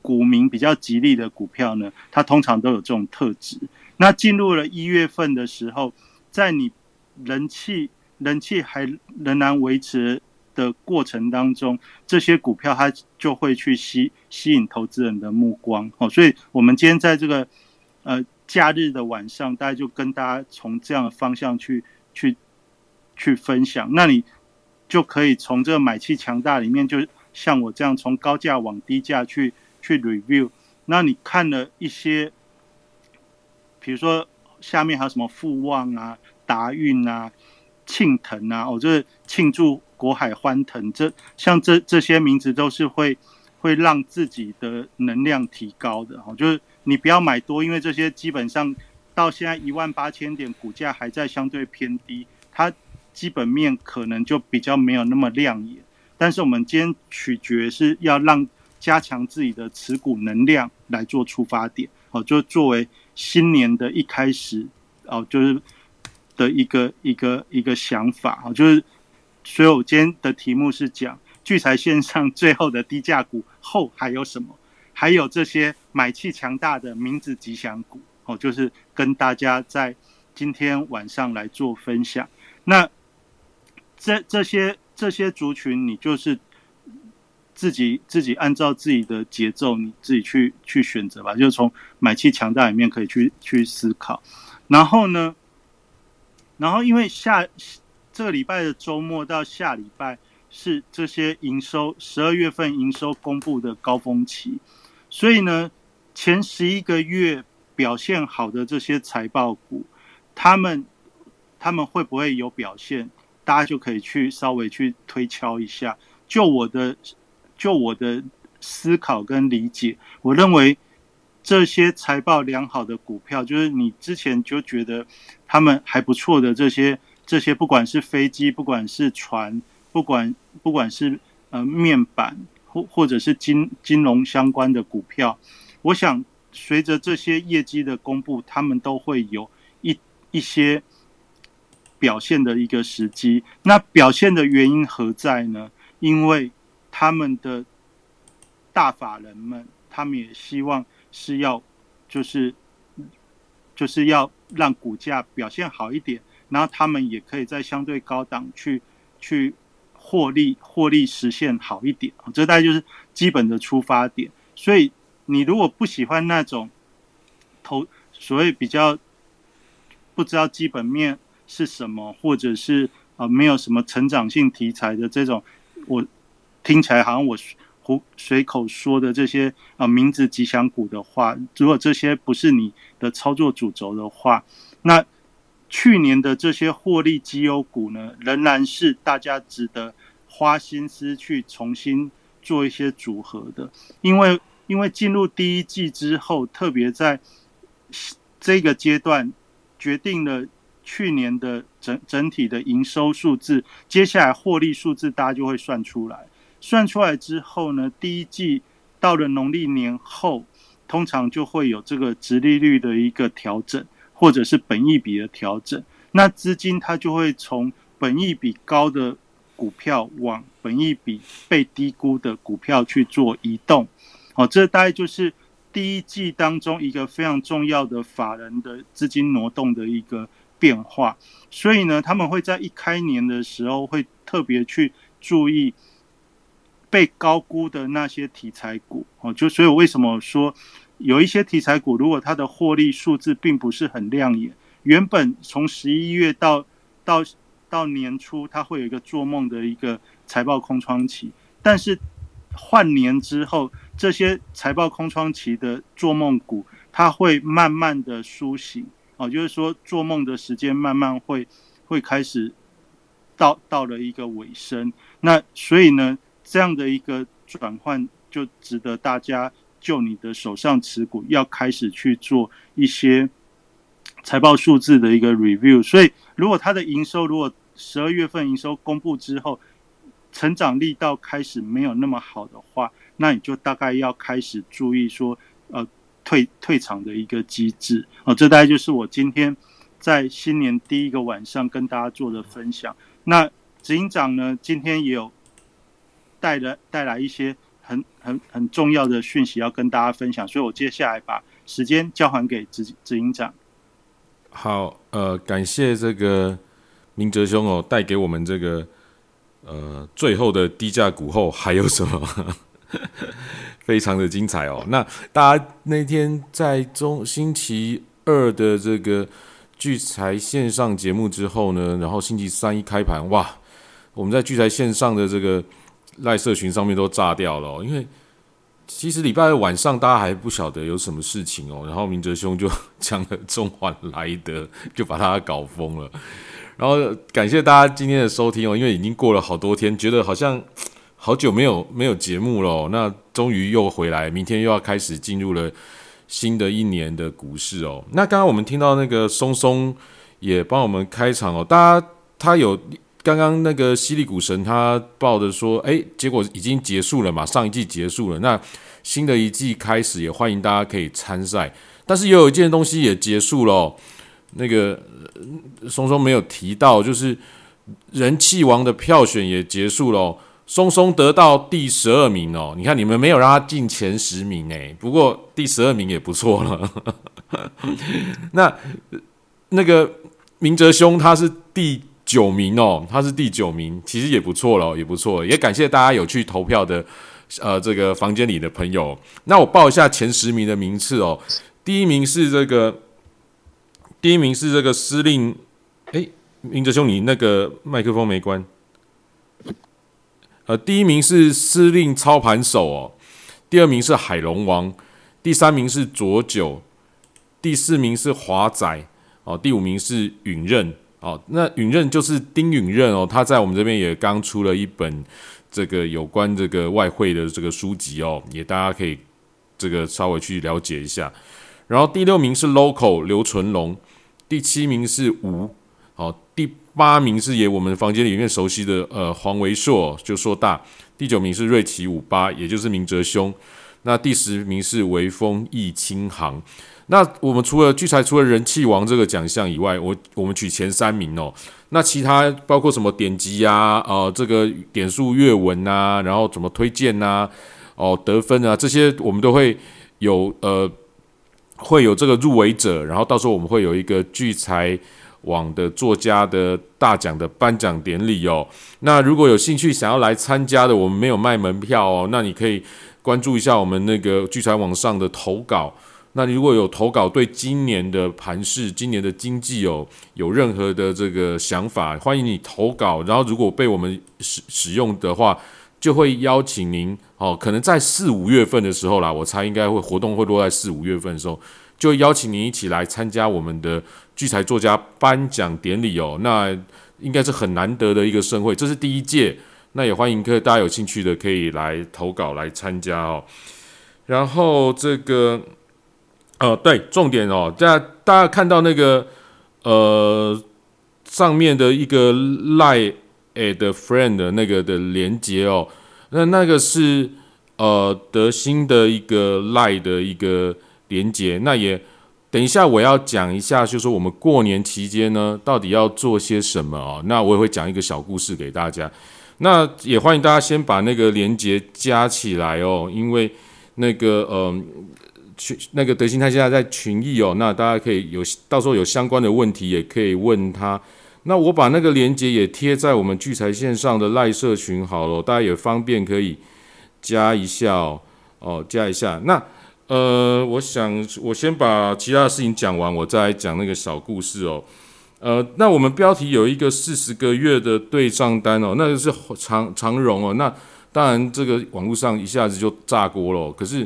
股民比较吉利的股票呢，它通常都有这种特质。那进入了一月份的时候，在你人气人气还仍然维持的过程当中，这些股票它就会去吸吸引投资人的目光哦。所以，我们今天在这个呃假日的晚上，大家就跟大家从这样的方向去去去分享。那你就可以从这个买气强大里面，就像我这样从高价往低价去去 review。那你看了一些。比如说，下面还有什么富旺啊、达运啊、庆腾啊，哦，就是庆祝国海欢腾，这像这这些名字都是会会让自己的能量提高的哦。就是你不要买多，因为这些基本上到现在一万八千点，股价还在相对偏低，它基本面可能就比较没有那么亮眼。但是我们今天取决是要让加强自己的持股能量来做出发点，哦，就作为。新年的一开始，哦，就是的一个一个一个想法哦，就是，所以今天的题目是讲聚财线上最后的低价股后还有什么？还有这些买气强大的名字吉祥股哦，就是跟大家在今天晚上来做分享。那这这些这些族群，你就是。自己自己按照自己的节奏，你自己去去选择吧。就从买气强大里面可以去去思考。然后呢，然后因为下这个礼拜的周末到下礼拜，是这些营收十二月份营收公布的高峰期，所以呢，前十一个月表现好的这些财报股，他们他们会不会有表现？大家就可以去稍微去推敲一下。就我的就我的思考跟理解，我认为这些财报良好的股票，就是你之前就觉得他们还不错的这些这些，不管是飞机，不管是船，不管不管是呃面板或或者是金金融相关的股票，我想随着这些业绩的公布，他们都会有一一些。表现的一个时机，那表现的原因何在呢？因为他们的大法人们，他们也希望是要，就是就是要让股价表现好一点，然后他们也可以在相对高档去去获利，获利实现好一点这大概就是基本的出发点。所以你如果不喜欢那种投所谓比较不知道基本面。是什么，或者是啊，没有什么成长性题材的这种，我听起来好像我胡随口说的这些啊名字吉祥股的话，如果这些不是你的操作主轴的话，那去年的这些获利绩优股呢，仍然是大家值得花心思去重新做一些组合的，因为因为进入第一季之后，特别在这个阶段决定了。去年的整整体的营收数字，接下来获利数字大家就会算出来。算出来之后呢，第一季到了农历年后，通常就会有这个直利率的一个调整，或者是本益比的调整。那资金它就会从本益比高的股票往本益比被低估的股票去做移动。哦，这大概就是第一季当中一个非常重要的法人的资金挪动的一个。变化，所以呢，他们会在一开年的时候会特别去注意被高估的那些题材股哦。就所以，为什么说有一些题材股，如果它的获利数字并不是很亮眼，原本从十一月到到到年初，它会有一个做梦的一个财报空窗期，但是换年之后，这些财报空窗期的做梦股，它会慢慢的苏醒。哦，就是说做梦的时间慢慢会会开始到到了一个尾声，那所以呢，这样的一个转换就值得大家就你的手上持股要开始去做一些财报数字的一个 review。所以，如果它的营收如果十二月份营收公布之后，成长力道开始没有那么好的话，那你就大概要开始注意说，退退场的一个机制哦，这大概就是我今天在新年第一个晚上跟大家做的分享。那执行长呢，今天也有带了带来一些很很很重要的讯息要跟大家分享，所以我接下来把时间交还给执执行长。好，呃，感谢这个明哲兄哦，带给我们这个呃最后的低价股后还有什么？非常的精彩哦！那大家那天在中星期二的这个聚财线上节目之后呢，然后星期三一开盘，哇，我们在聚财线上的这个赖社群上面都炸掉了。因为其实礼拜二晚上大家还不晓得有什么事情哦，然后明哲兄就讲了中环来德，就把他搞疯了。然后感谢大家今天的收听哦，因为已经过了好多天，觉得好像。好久没有没有节目了，那终于又回来，明天又要开始进入了新的一年的股市哦。那刚刚我们听到那个松松也帮我们开场哦，大家他有刚刚那个犀利股神他报的说，哎，结果已经结束了嘛，上一季结束了，那新的一季开始，也欢迎大家可以参赛。但是也有一件东西也结束了，那个松松没有提到，就是人气王的票选也结束了。松松得到第十二名哦，你看你们没有让他进前十名诶，不过第十二名也不错了。那那个明哲兄他是第九名哦，他是第九名，其实也不错了，也不错，也感谢大家有去投票的呃这个房间里的朋友。那我报一下前十名的名次哦，第一名是这个，第一名是这个司令，诶，明哲兄你那个麦克风没关。呃，第一名是司令操盘手哦，第二名是海龙王，第三名是左九，第四名是华仔哦，第五名是允任哦。那允任就是丁允任哦，他在我们这边也刚出了一本这个有关这个外汇的这个书籍哦，也大家可以这个稍微去了解一下。然后第六名是 local 刘纯龙，第七名是吴，八名是也我们房间里面熟悉的呃黄维硕就硕大，第九名是瑞奇五八，也就是明哲兄，那第十名是微风易清航。那我们除了聚财除了人气王这个奖项以外，我我们取前三名哦。那其他包括什么点击啊，呃，这个点数阅文啊，然后怎么推荐呐，哦，得分啊，这些我们都会有呃。会有这个入围者，然后到时候我们会有一个聚财网的作家的大奖的颁奖典礼哦。那如果有兴趣想要来参加的，我们没有卖门票哦。那你可以关注一下我们那个聚财网上的投稿。那你如果有投稿对今年的盘市、今年的经济哦有任何的这个想法，欢迎你投稿。然后如果被我们使使用的话，就会邀请您哦，可能在四五月份的时候啦，我猜应该会活动会落在四五月份的时候，就邀请您一起来参加我们的聚财作家颁奖典礼哦。那应该是很难得的一个盛会，这是第一届，那也欢迎各位大家有兴趣的可以来投稿来参加哦。然后这个，呃，对，重点哦，大家大家看到那个呃上面的一个赖。a 的 friend 的那个的连接哦，那那个是呃德兴的一个赖的一个连接，那也等一下我要讲一下，就是我们过年期间呢，到底要做些什么哦。那我也会讲一个小故事给大家。那也欢迎大家先把那个连接加起来哦，因为那个嗯群那个德兴他现在在群议哦，那大家可以有到时候有相关的问题也可以问他。那我把那个链接也贴在我们聚财线上的赖社群好了，大家也方便可以加一下哦，哦加一下。那呃，我想我先把其他的事情讲完，我再讲那个小故事哦。呃，那我们标题有一个四十个月的对账单哦，那个是长长荣哦。那当然这个网络上一下子就炸锅了，可是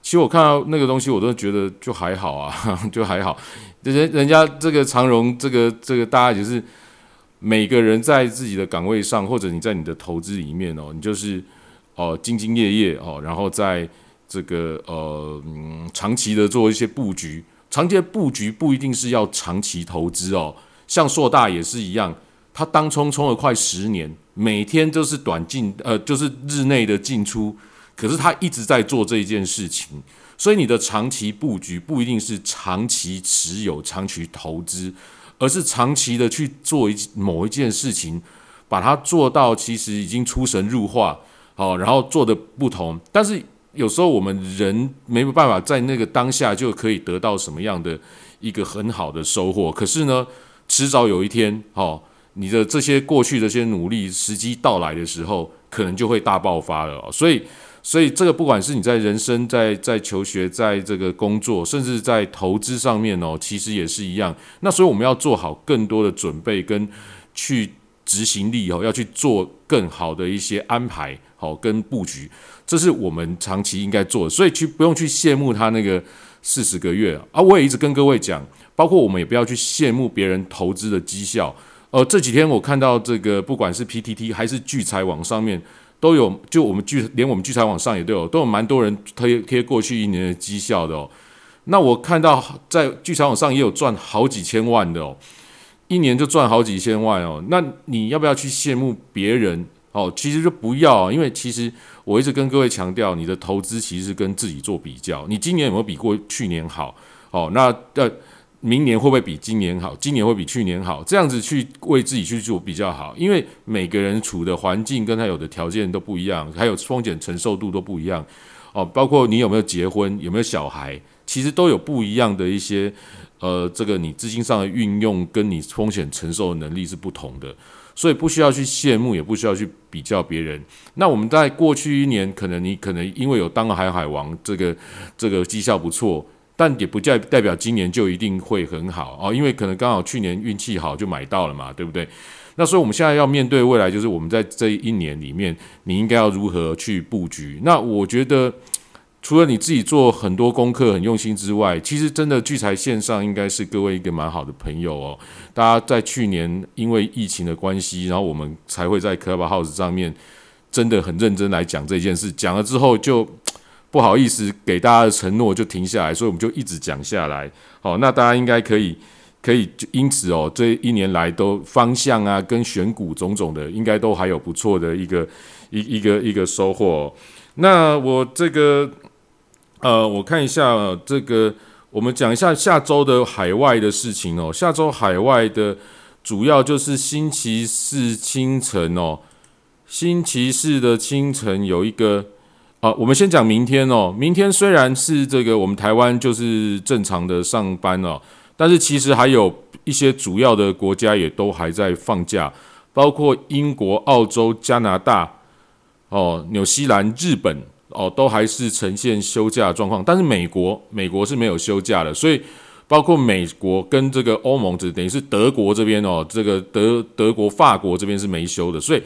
其实我看到那个东西，我都觉得就还好啊，就还好。人人家这个长荣，这个这个大家就是。每个人在自己的岗位上，或者你在你的投资里面哦，你就是哦兢兢业业哦，然后在这个呃嗯长期的做一些布局。长期的布局不一定是要长期投资哦，像硕大也是一样，他当冲冲了快十年，每天都是短进呃就是日内的进出，可是他一直在做这一件事情。所以你的长期布局不一定是长期持有、长期投资。而是长期的去做一某一件事情，把它做到其实已经出神入化，好，然后做的不同。但是有时候我们人没有办法在那个当下就可以得到什么样的一个很好的收获。可是呢，迟早有一天，好，你的这些过去的这些努力，时机到来的时候，可能就会大爆发了。所以。所以这个不管是你在人生、在在求学、在这个工作，甚至在投资上面哦，其实也是一样。那所以我们要做好更多的准备跟去执行力哦，要去做更好的一些安排，好跟布局，这是我们长期应该做的。所以去不用去羡慕他那个四十个月啊，我也一直跟各位讲，包括我们也不要去羡慕别人投资的绩效。呃，这几天我看到这个，不管是 PTT 还是聚财网上面。都有，就我们聚，连我们聚财网上也都有，都有蛮多人贴贴过去一年的绩效的哦。那我看到在聚财网上也有赚好几千万的哦，一年就赚好几千万哦。那你要不要去羡慕别人哦？其实就不要，因为其实我一直跟各位强调，你的投资其实是跟自己做比较。你今年有没有比过去年好？哦，那呃。明年会不会比今年好？今年会比去年好？这样子去为自己去做比较好，因为每个人处的环境跟他有的条件都不一样，还有风险承受度都不一样哦。包括你有没有结婚，有没有小孩，其实都有不一样的一些呃，这个你资金上的运用跟你风险承受的能力是不同的，所以不需要去羡慕，也不需要去比较别人。那我们在过去一年，可能你可能因为有当了海海王，这个这个绩效不错。但也不代代表今年就一定会很好哦，因为可能刚好去年运气好就买到了嘛，对不对？那所以我们现在要面对未来，就是我们在这一年里面，你应该要如何去布局？那我觉得。除了你自己做很多功课很用心之外，其实真的聚财线上应该是各位一个蛮好的朋友哦。大家在去年因为疫情的关系，然后我们才会在 Clubhouse 上面真的很认真来讲这件事。讲了之后就不好意思给大家的承诺就停下来，所以我们就一直讲下来。好，那大家应该可以可以就因此哦，这一年来都方向啊跟选股种种的，应该都还有不错的一个一一个一个收获。那我这个。呃，我看一下这个，我们讲一下下周的海外的事情哦。下周海外的主要就是星期四清晨哦，星期四的清晨有一个啊，我们先讲明天哦。明天虽然是这个我们台湾就是正常的上班哦，但是其实还有一些主要的国家也都还在放假，包括英国、澳洲、加拿大、哦、纽西兰、日本。哦，都还是呈现休假状况，但是美国美国是没有休假的，所以包括美国跟这个欧盟，只等于是德国这边哦，这个德德国法国这边是没休的，所以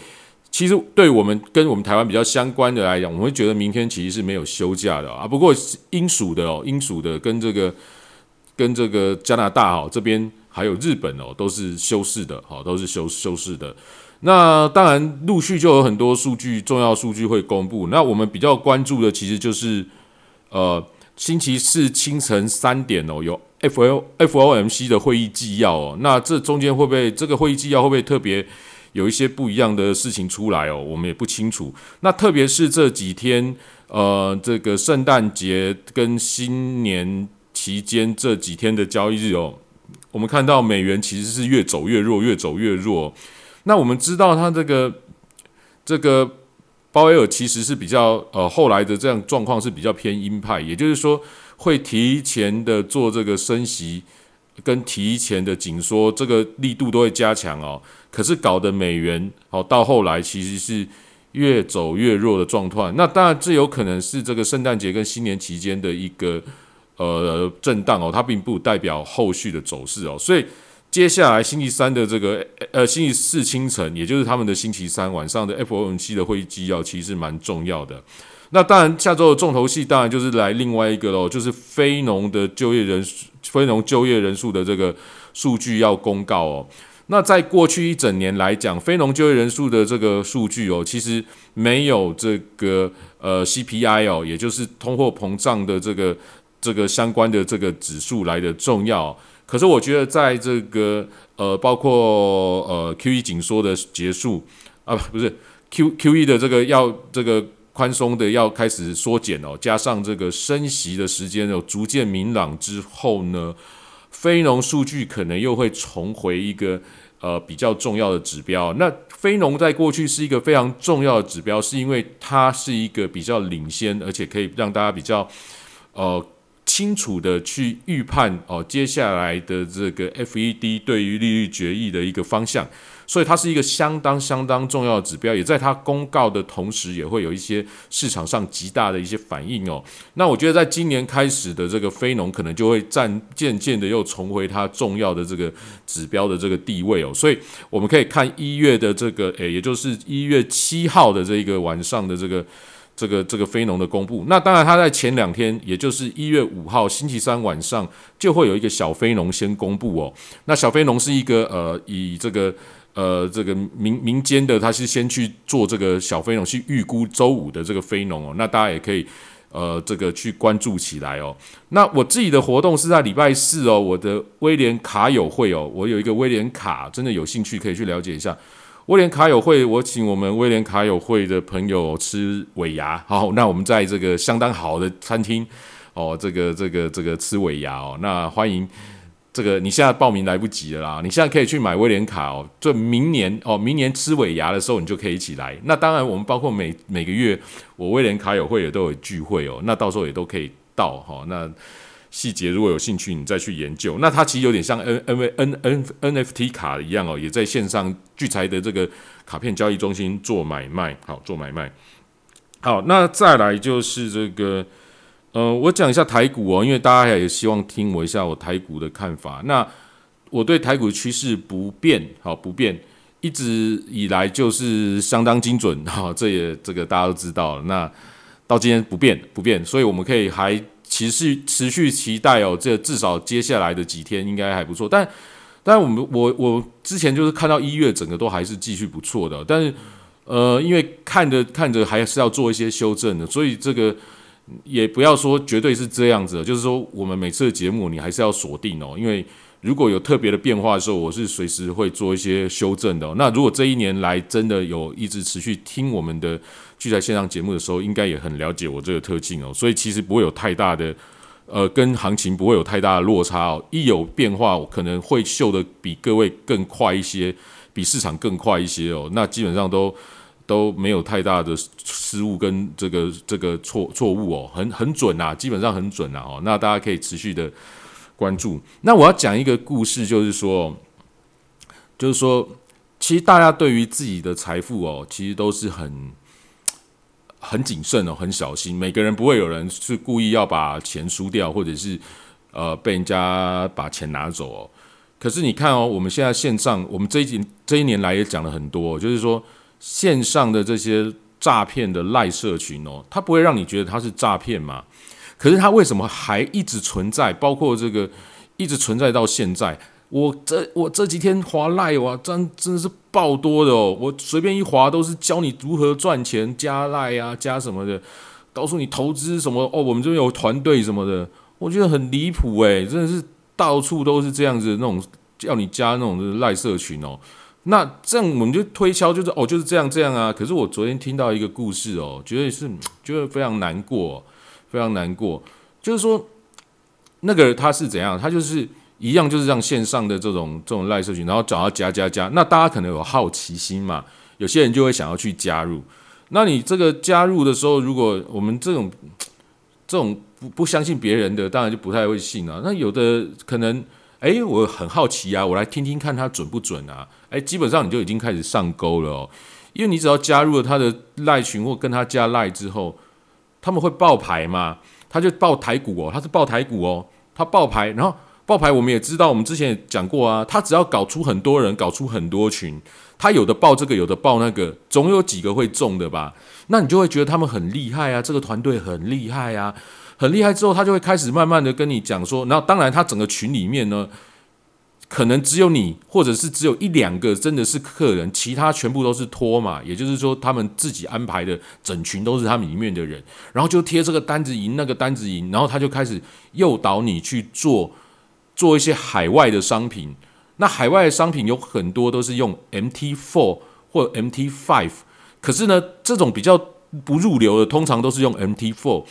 其实对我们跟我们台湾比较相关的来讲，我们会觉得明天其实是没有休假的啊。不过英属的哦，英属的跟这个跟这个加拿大哦这边还有日本哦，都是休市的，好，都是休休市的。那当然，陆续就有很多数据，重要数据会公布。那我们比较关注的，其实就是，呃，星期四清晨三点哦，有 F L F O M C 的会议纪要哦。那这中间会不会这个会议纪要会不会特别有一些不一样的事情出来哦？我们也不清楚。那特别是这几天，呃，这个圣诞节跟新年期间这几天的交易日哦，我们看到美元其实是越走越弱，越走越弱。那我们知道，它这个这个鲍威尔其实是比较呃后来的这样状况是比较偏鹰派，也就是说会提前的做这个升息跟提前的紧缩，这个力度都会加强哦。可是搞得美元哦到后来其实是越走越弱的状况。那当然这有可能是这个圣诞节跟新年期间的一个呃震荡哦，它并不代表后续的走势哦，所以。接下来星期三的这个呃星期四清晨，也就是他们的星期三晚上的 FOMC 的会议纪要，其实蛮重要的。那当然，下周的重头戏当然就是来另外一个喽，就是非农的就业人数，非农就业人数的这个数据要公告哦。那在过去一整年来讲，非农就业人数的这个数据哦，其实没有这个呃 CPI 哦，也就是通货膨胀的这个这个相关的这个指数来的重要。可是我觉得，在这个呃，包括呃 Q E 紧缩的结束啊，不是 Q Q E 的这个要这个宽松的要开始缩减哦，加上这个升息的时间有逐渐明朗之后呢，非农数据可能又会重回一个呃比较重要的指标。那非农在过去是一个非常重要的指标，是因为它是一个比较领先，而且可以让大家比较呃。清楚的去预判哦，接下来的这个 FED 对于利率决议的一个方向，所以它是一个相当相当重要的指标，也在它公告的同时，也会有一些市场上极大的一些反应哦。那我觉得在今年开始的这个非农可能就会占渐渐的又重回它重要的这个指标的这个地位哦。所以我们可以看一月的这个，诶，也就是一月七号的这一个晚上的这个。这个这个非农的公布，那当然他在前两天，也就是一月五号星期三晚上，就会有一个小非农先公布哦。那小非农是一个呃，以这个呃这个民民间的，他是先去做这个小非农，去预估周五的这个非农哦。那大家也可以呃这个去关注起来哦。那我自己的活动是在礼拜四哦，我的威廉卡友会哦，我有一个威廉卡，真的有兴趣可以去了解一下。威廉卡友会，我请我们威廉卡友会的朋友吃尾牙，好，那我们在这个相当好的餐厅，哦，这个这个这个吃尾牙哦，那欢迎这个你现在报名来不及了啦，你现在可以去买威廉卡哦，就明年哦，明年吃尾牙的时候你就可以一起来。那当然，我们包括每每个月我威廉卡友会也都有聚会哦，那到时候也都可以到哈，那。细节如果有兴趣，你再去研究。那它其实有点像 N N V N N N F T 卡一样哦，也在线上聚财的这个卡片交易中心做买卖。好，做买卖。好，那再来就是这个，呃，我讲一下台股哦，因为大家也希望听我一下我台股的看法。那我对台股趋势不变，好不变。一直以来就是相当精准哈，这也这个大家都知道了。那到今天不变不变，所以我们可以还持续持续期待哦，这至少接下来的几天应该还不错。但但我们我我之前就是看到一月整个都还是继续不错的，但是呃，因为看着看着还是要做一些修正的，所以这个也不要说绝对是这样子，就是说我们每次的节目你还是要锁定哦，因为。如果有特别的变化的时候，我是随时会做一些修正的。那如果这一年来真的有一直持续听我们的聚在线上节目的时候，应该也很了解我这个特性哦。所以其实不会有太大的，呃，跟行情不会有太大的落差哦。一有变化，我可能会秀的比各位更快一些，比市场更快一些哦。那基本上都都没有太大的失误跟这个这个错错误哦，很很准啊，基本上很准啊哦。那大家可以持续的。关注那我要讲一个故事，就是说，就是说，其实大家对于自己的财富哦，其实都是很很谨慎哦，很小心。每个人不会有人是故意要把钱输掉，或者是呃被人家把钱拿走哦。可是你看哦，我们现在线上，我们这一几这一年来也讲了很多，就是说线上的这些诈骗的赖社群哦，它不会让你觉得它是诈骗嘛？可是它为什么还一直存在？包括这个一直存在到现在，我这我这几天滑赖哇，真真的是爆多的哦！我随便一滑都是教你如何赚钱，加赖啊，加什么的，告诉你投资什么哦。我们这边有团队什么的，我觉得很离谱诶，真的是到处都是这样子那种叫你加那种赖社群哦。那这样我们就推敲，就是哦就是这样这样啊。可是我昨天听到一个故事哦，觉得是觉得非常难过。非常难过，就是说，那个他是怎样？他就是一样，就是让线上的这种这种赖社群，然后找到加加加。那大家可能有好奇心嘛，有些人就会想要去加入。那你这个加入的时候，如果我们这种这种不不相信别人的，当然就不太会信啊。那有的可能，哎，我很好奇啊，我来听听看他准不准啊？哎，基本上你就已经开始上钩了哦，因为你只要加入了他的赖群或跟他加赖之后。他们会爆牌嘛？他就爆台股哦，他是爆台股哦，他爆牌，然后爆牌，我们也知道，我们之前也讲过啊，他只要搞出很多人，搞出很多群，他有的爆这个，有的爆那个，总有几个会中的吧？那你就会觉得他们很厉害啊，这个团队很厉害啊，很厉害之后，他就会开始慢慢的跟你讲说，然后当然他整个群里面呢。可能只有你，或者是只有一两个真的是客人，其他全部都是托嘛。也就是说，他们自己安排的整群都是他们里面的人，然后就贴这个单子赢，那个单子赢，然后他就开始诱导你去做做一些海外的商品。那海外的商品有很多都是用 MT Four 或 MT Five，可是呢，这种比较不入流的，通常都是用 MT Four，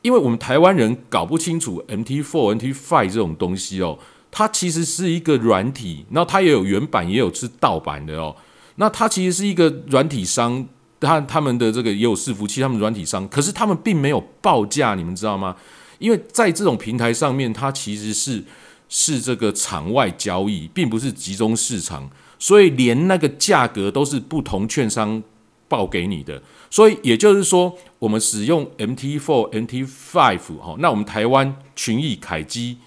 因为我们台湾人搞不清楚 MT Four、MT Five 这种东西哦。它其实是一个软体，那它也有原版，也有是盗版的哦。那它其实是一个软体商，他他们的这个也有伺服器，他们软体商，可是他们并没有报价，你们知道吗？因为在这种平台上面，它其实是是这个场外交易，并不是集中市场，所以连那个价格都是不同券商报给你的。所以也就是说，我们使用 MT Four、MT Five 哦，那我们台湾群益、凯基、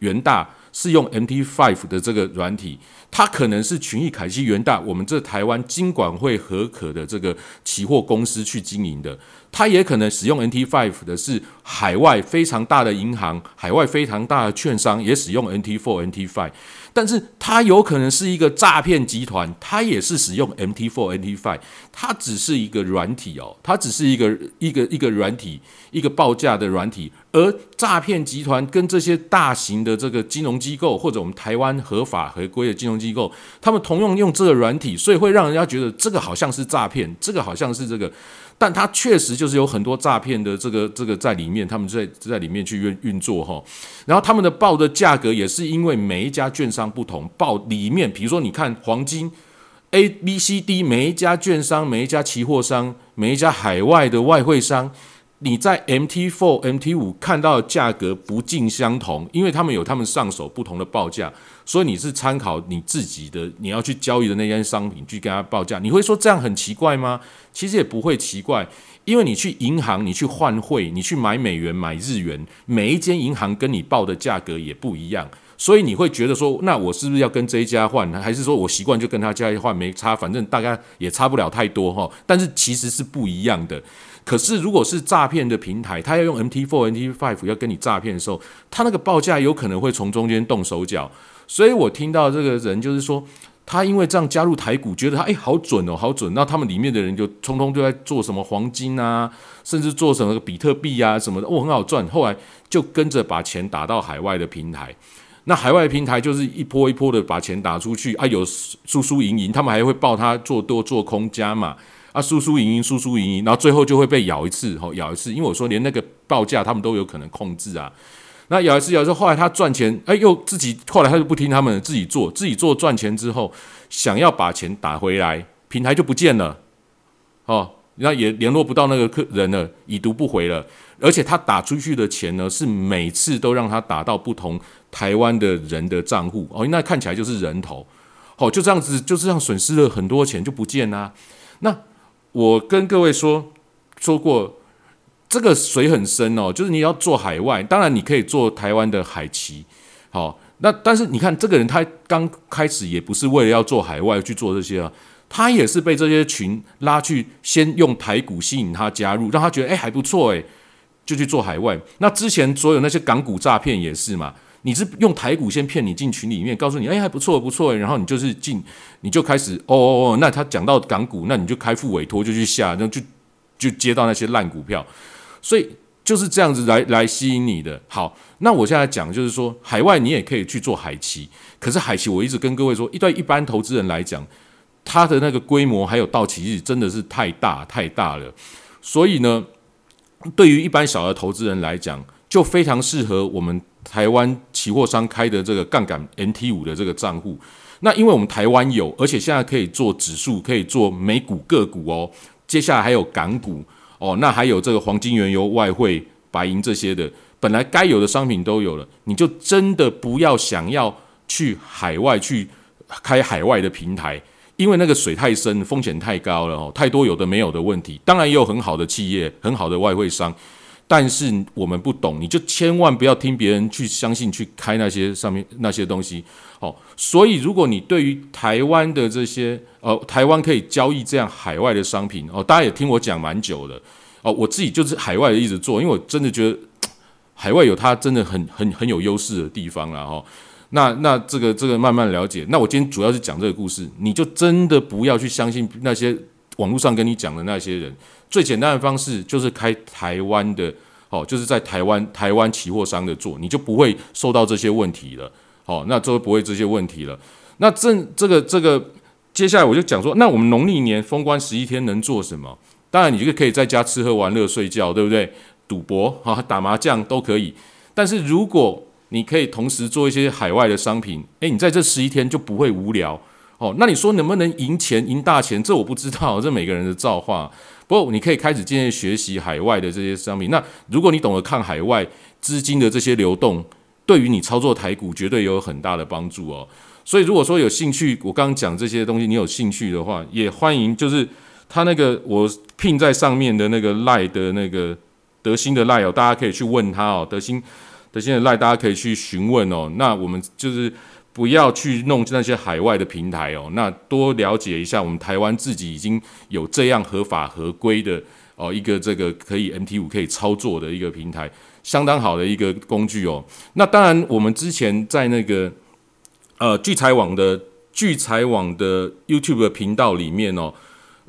元大。是用 MT Five 的这个软体，它可能是群益、凯基、元大，我们这台湾金管会合可的这个期货公司去经营的。它也可能使用 NT Five 的是海外非常大的银行、海外非常大的券商，也使用 NT Four、NT Five。但是它有可能是一个诈骗集团，它也是使用 MT Four、NT Five，它只是一个软体哦，它只是一个一个一个软体，一个报价的软体。而诈骗集团跟这些大型的这个金融机构，或者我们台湾合法合规的金融机构，他们同样用这个软体，所以会让人家觉得这个好像是诈骗，这个好像是这个。但它确实就是有很多诈骗的这个这个在里面，他们在在里面去运运作哈。然后他们的报的价格也是因为每一家券商不同，报里面比如说你看黄金 A B C D，每一家券商、每一家期货商、每一家海外的外汇商你在 MT Four、MT 五看到的价格不尽相同，因为他们有他们上手不同的报价，所以你是参考你自己的你要去交易的那件商品去跟他报价。你会说这样很奇怪吗？其实也不会奇怪，因为你去银行，你去换汇，你去买美元、买日元，每一间银行跟你报的价格也不一样，所以你会觉得说，那我是不是要跟这一家换，还是说我习惯就跟他家换没差，反正大概也差不了太多哈。但是其实是不一样的。可是，如果是诈骗的平台，他要用 MT Four、MT Five 要跟你诈骗的时候，他那个报价有可能会从中间动手脚。所以我听到这个人就是说，他因为这样加入台股，觉得他哎好准哦，好准。那他们里面的人就通通都在做什么黄金啊，甚至做什么比特币啊什么的，哦很好赚。后来就跟着把钱打到海外的平台，那海外平台就是一波一波的把钱打出去啊，有输输赢赢，他们还会报他做多做空加嘛。啊，输输赢赢，输输赢赢，然后最后就会被咬一次，吼，咬一次。因为我说连那个报价他们都有可能控制啊。那咬一次，咬一次，后来他赚钱，哎，又自己后来他就不听他们，自己做，自己做赚钱之后，想要把钱打回来，平台就不见了，哦，那也联络不到那个客人了，已读不回了。而且他打出去的钱呢，是每次都让他打到不同台湾的人的账户，哦，那看起来就是人头，哦，就这样子，就这样损失了很多钱就不见啦。那我跟各位说说过，这个水很深哦，就是你要做海外，当然你可以做台湾的海旗，好，那但是你看这个人他刚开始也不是为了要做海外去做这些啊，他也是被这些群拉去先用台股吸引他加入，让他觉得哎还不错哎，就去做海外。那之前所有那些港股诈骗也是嘛。你是用台股先骗你进群里面，告诉你哎还不错不错，然后你就是进，你就开始哦哦哦，那他讲到港股，那你就开副委托就去下，然后就就接到那些烂股票，所以就是这样子来来吸引你的。好，那我现在讲就是说，海外你也可以去做海期，可是海期我一直跟各位说，一对一般投资人来讲，它的那个规模还有到期日真的是太大太大了，所以呢，对于一般小额投资人来讲，就非常适合我们。台湾期货商开的这个杠杆 NT 五的这个账户，那因为我们台湾有，而且现在可以做指数，可以做美股个股哦。接下来还有港股哦，那还有这个黄金、原油、外汇、白银这些的，本来该有的商品都有了，你就真的不要想要去海外去开海外的平台，因为那个水太深，风险太高了哦，太多有的没有的问题。当然也有很好的企业，很好的外汇商。但是我们不懂，你就千万不要听别人去相信去开那些上面那些东西。哦，所以如果你对于台湾的这些呃，台湾可以交易这样海外的商品哦，大家也听我讲蛮久的哦，我自己就是海外的一直做，因为我真的觉得 海外有它真的很很很有优势的地方了哈。那那这个这个慢慢了解。那我今天主要是讲这个故事，你就真的不要去相信那些网络上跟你讲的那些人。最简单的方式就是开台湾的，哦，就是在台湾台湾期货商的做，你就不会受到这些问题了，哦，那就不会这些问题了。那这这个这个，接下来我就讲说，那我们农历年封关十一天能做什么？当然，你就可以在家吃喝玩乐睡觉，对不对？赌博啊，打麻将都可以。但是如果你可以同时做一些海外的商品，诶，你在这十一天就不会无聊哦。那你说能不能赢钱赢大钱？这我不知道，这每个人的造化。不过，你可以开始渐渐学习海外的这些商品。那如果你懂得看海外资金的这些流动，对于你操作台股绝对有很大的帮助哦。所以，如果说有兴趣，我刚刚讲这些东西，你有兴趣的话，也欢迎。就是他那个我聘在上面的那个赖的那个德兴的赖哦，大家可以去问他哦。德兴德兴的赖，大家可以去询问哦。那我们就是。不要去弄那些海外的平台哦，那多了解一下我们台湾自己已经有这样合法合规的哦一个这个可以 MT 五可以操作的一个平台，相当好的一个工具哦。那当然，我们之前在那个呃聚财网的聚财网的 YouTube 的频道里面哦，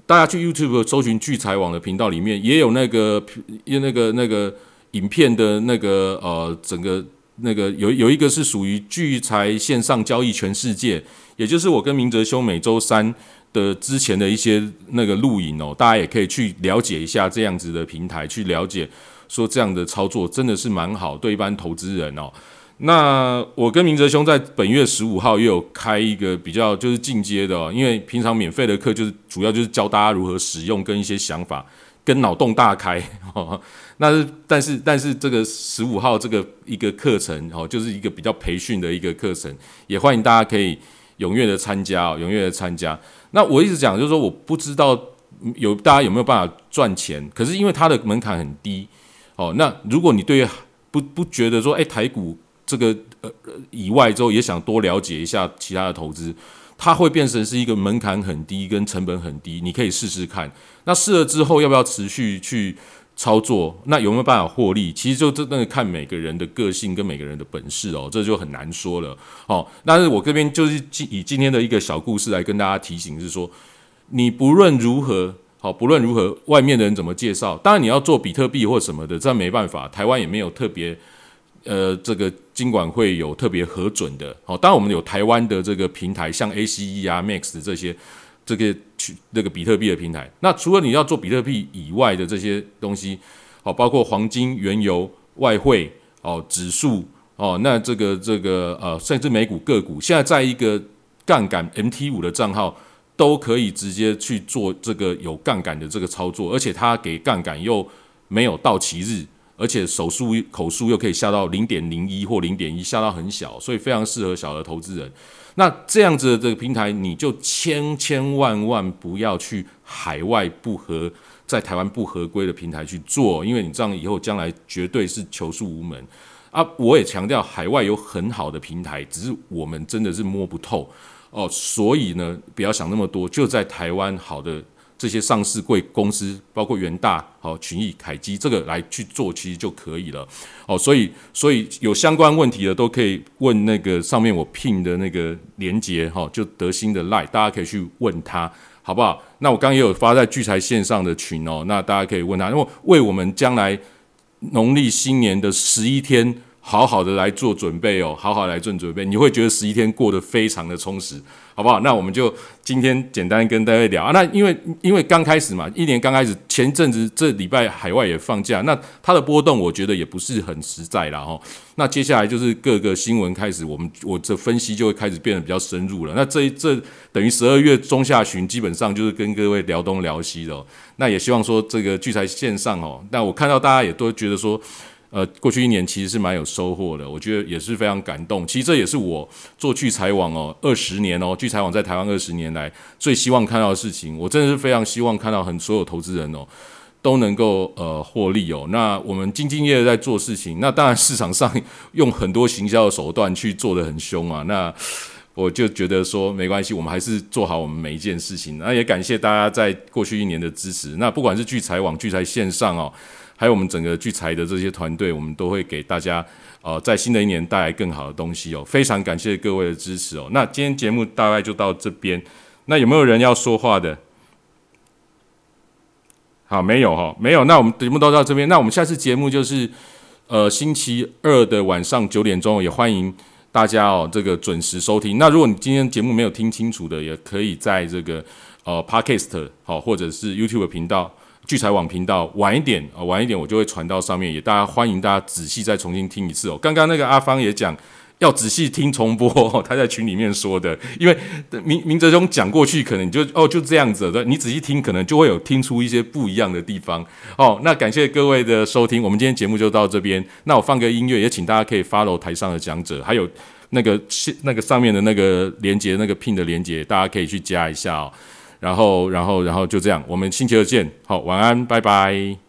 大家去 YouTube 搜寻聚财网的频道里面也有那个有那个那个影片的那个呃整个。那个有有一个是属于聚财线上交易全世界，也就是我跟明哲兄每周三的之前的一些那个录影哦，大家也可以去了解一下这样子的平台，去了解说这样的操作真的是蛮好，对一般投资人哦。那我跟明哲兄在本月十五号又有开一个比较就是进阶的哦，因为平常免费的课就是主要就是教大家如何使用跟一些想法。跟脑洞大开。哦那是但是但是这个十五号这个一个课程哦，就是一个比较培训的一个课程，也欢迎大家可以踊跃的参加哦，踊跃的参加。那我一直讲就是说，我不知道有大家有没有办法赚钱，可是因为它的门槛很低哦。那如果你对不不觉得说，哎，台股这个呃以外之后也想多了解一下其他的投资，它会变成是一个门槛很低跟成本很低，你可以试试看。那试了之后要不要持续去？操作那有没有办法获利？其实就真的看每个人的个性跟每个人的本事哦，这就很难说了哦。但是我这边就是以今天的一个小故事来跟大家提醒，是说你不论如何好，不论如何外面的人怎么介绍，当然你要做比特币或什么的，这没办法，台湾也没有特别呃这个金管会有特别核准的。好，当然我们有台湾的这个平台，像 ACE 啊、Max 这些。这个去那个比特币的平台，那除了你要做比特币以外的这些东西，好，包括黄金、原油、外汇哦、指数哦，那这个这个呃，甚至美股个股，现在在一个杠杆 MT 五的账号都可以直接去做这个有杠杆的这个操作，而且它给杠杆又没有到期日，而且手数口数又可以下到零点零一或零点一，下到很小，所以非常适合小额投资人。那这样子的这个平台，你就千千万万不要去海外不合，在台湾不合规的平台去做，因为你这样以后将来绝对是求诉无门啊！我也强调，海外有很好的平台，只是我们真的是摸不透哦，所以呢，不要想那么多，就在台湾好的。这些上市贵公司，包括元大、好群益、凯基，这个来去做，其实就可以了。哦，所以所以有相关问题的都可以问那个上面我聘的那个连接，哈，就德兴的赖，大家可以去问他，好不好？那我刚刚也有发在聚财线上的群哦，那大家可以问他，因为为我们将来农历新年的十一天，好好的来做准备哦，好好来做准备，你会觉得十一天过得非常的充实。好不好？那我们就今天简单跟大家聊啊。那因为因为刚开始嘛，一年刚开始，前阵子这礼拜海外也放假，那它的波动我觉得也不是很实在了哈。那接下来就是各个新闻开始，我们我这分析就会开始变得比较深入了。那这这等于十二月中下旬，基本上就是跟各位聊东聊西的。那也希望说这个聚财线上哦，那我看到大家也都觉得说。呃，过去一年其实是蛮有收获的，我觉得也是非常感动。其实这也是我做聚财网哦，二十年哦，聚财网在台湾二十年来最希望看到的事情。我真的是非常希望看到很所有投资人哦都能够呃获利哦。那我们兢兢业业在做事情，那当然市场上用很多行销的手段去做的很凶啊。那我就觉得说没关系，我们还是做好我们每一件事情。那也感谢大家在过去一年的支持。那不管是聚财网、聚财线上哦。还有我们整个聚财的这些团队，我们都会给大家，呃，在新的一年带来更好的东西哦。非常感谢各位的支持哦。那今天节目大概就到这边。那有没有人要说话的？好，没有哈，没有。那我们节目都到这边。那我们下次节目就是，呃，星期二的晚上九点钟，也欢迎大家哦，这个准时收听。那如果你今天节目没有听清楚的，也可以在这个呃 Podcast 好，或者是 YouTube 频道。聚财网频道晚一点啊，晚一点我就会传到上面，也大家欢迎大家仔细再重新听一次哦。刚刚那个阿芳也讲要仔细听重播，他在群里面说的，因为明明哲兄讲过去可能就哦就这样子的，你仔细听可能就会有听出一些不一样的地方哦。那感谢各位的收听，我们今天节目就到这边。那我放个音乐，也请大家可以 follow 台上的讲者，还有那个那个上面的那个连接，那个 pin 的连接，大家可以去加一下哦。然后，然后，然后就这样，我们星期二见。好，晚安，拜拜。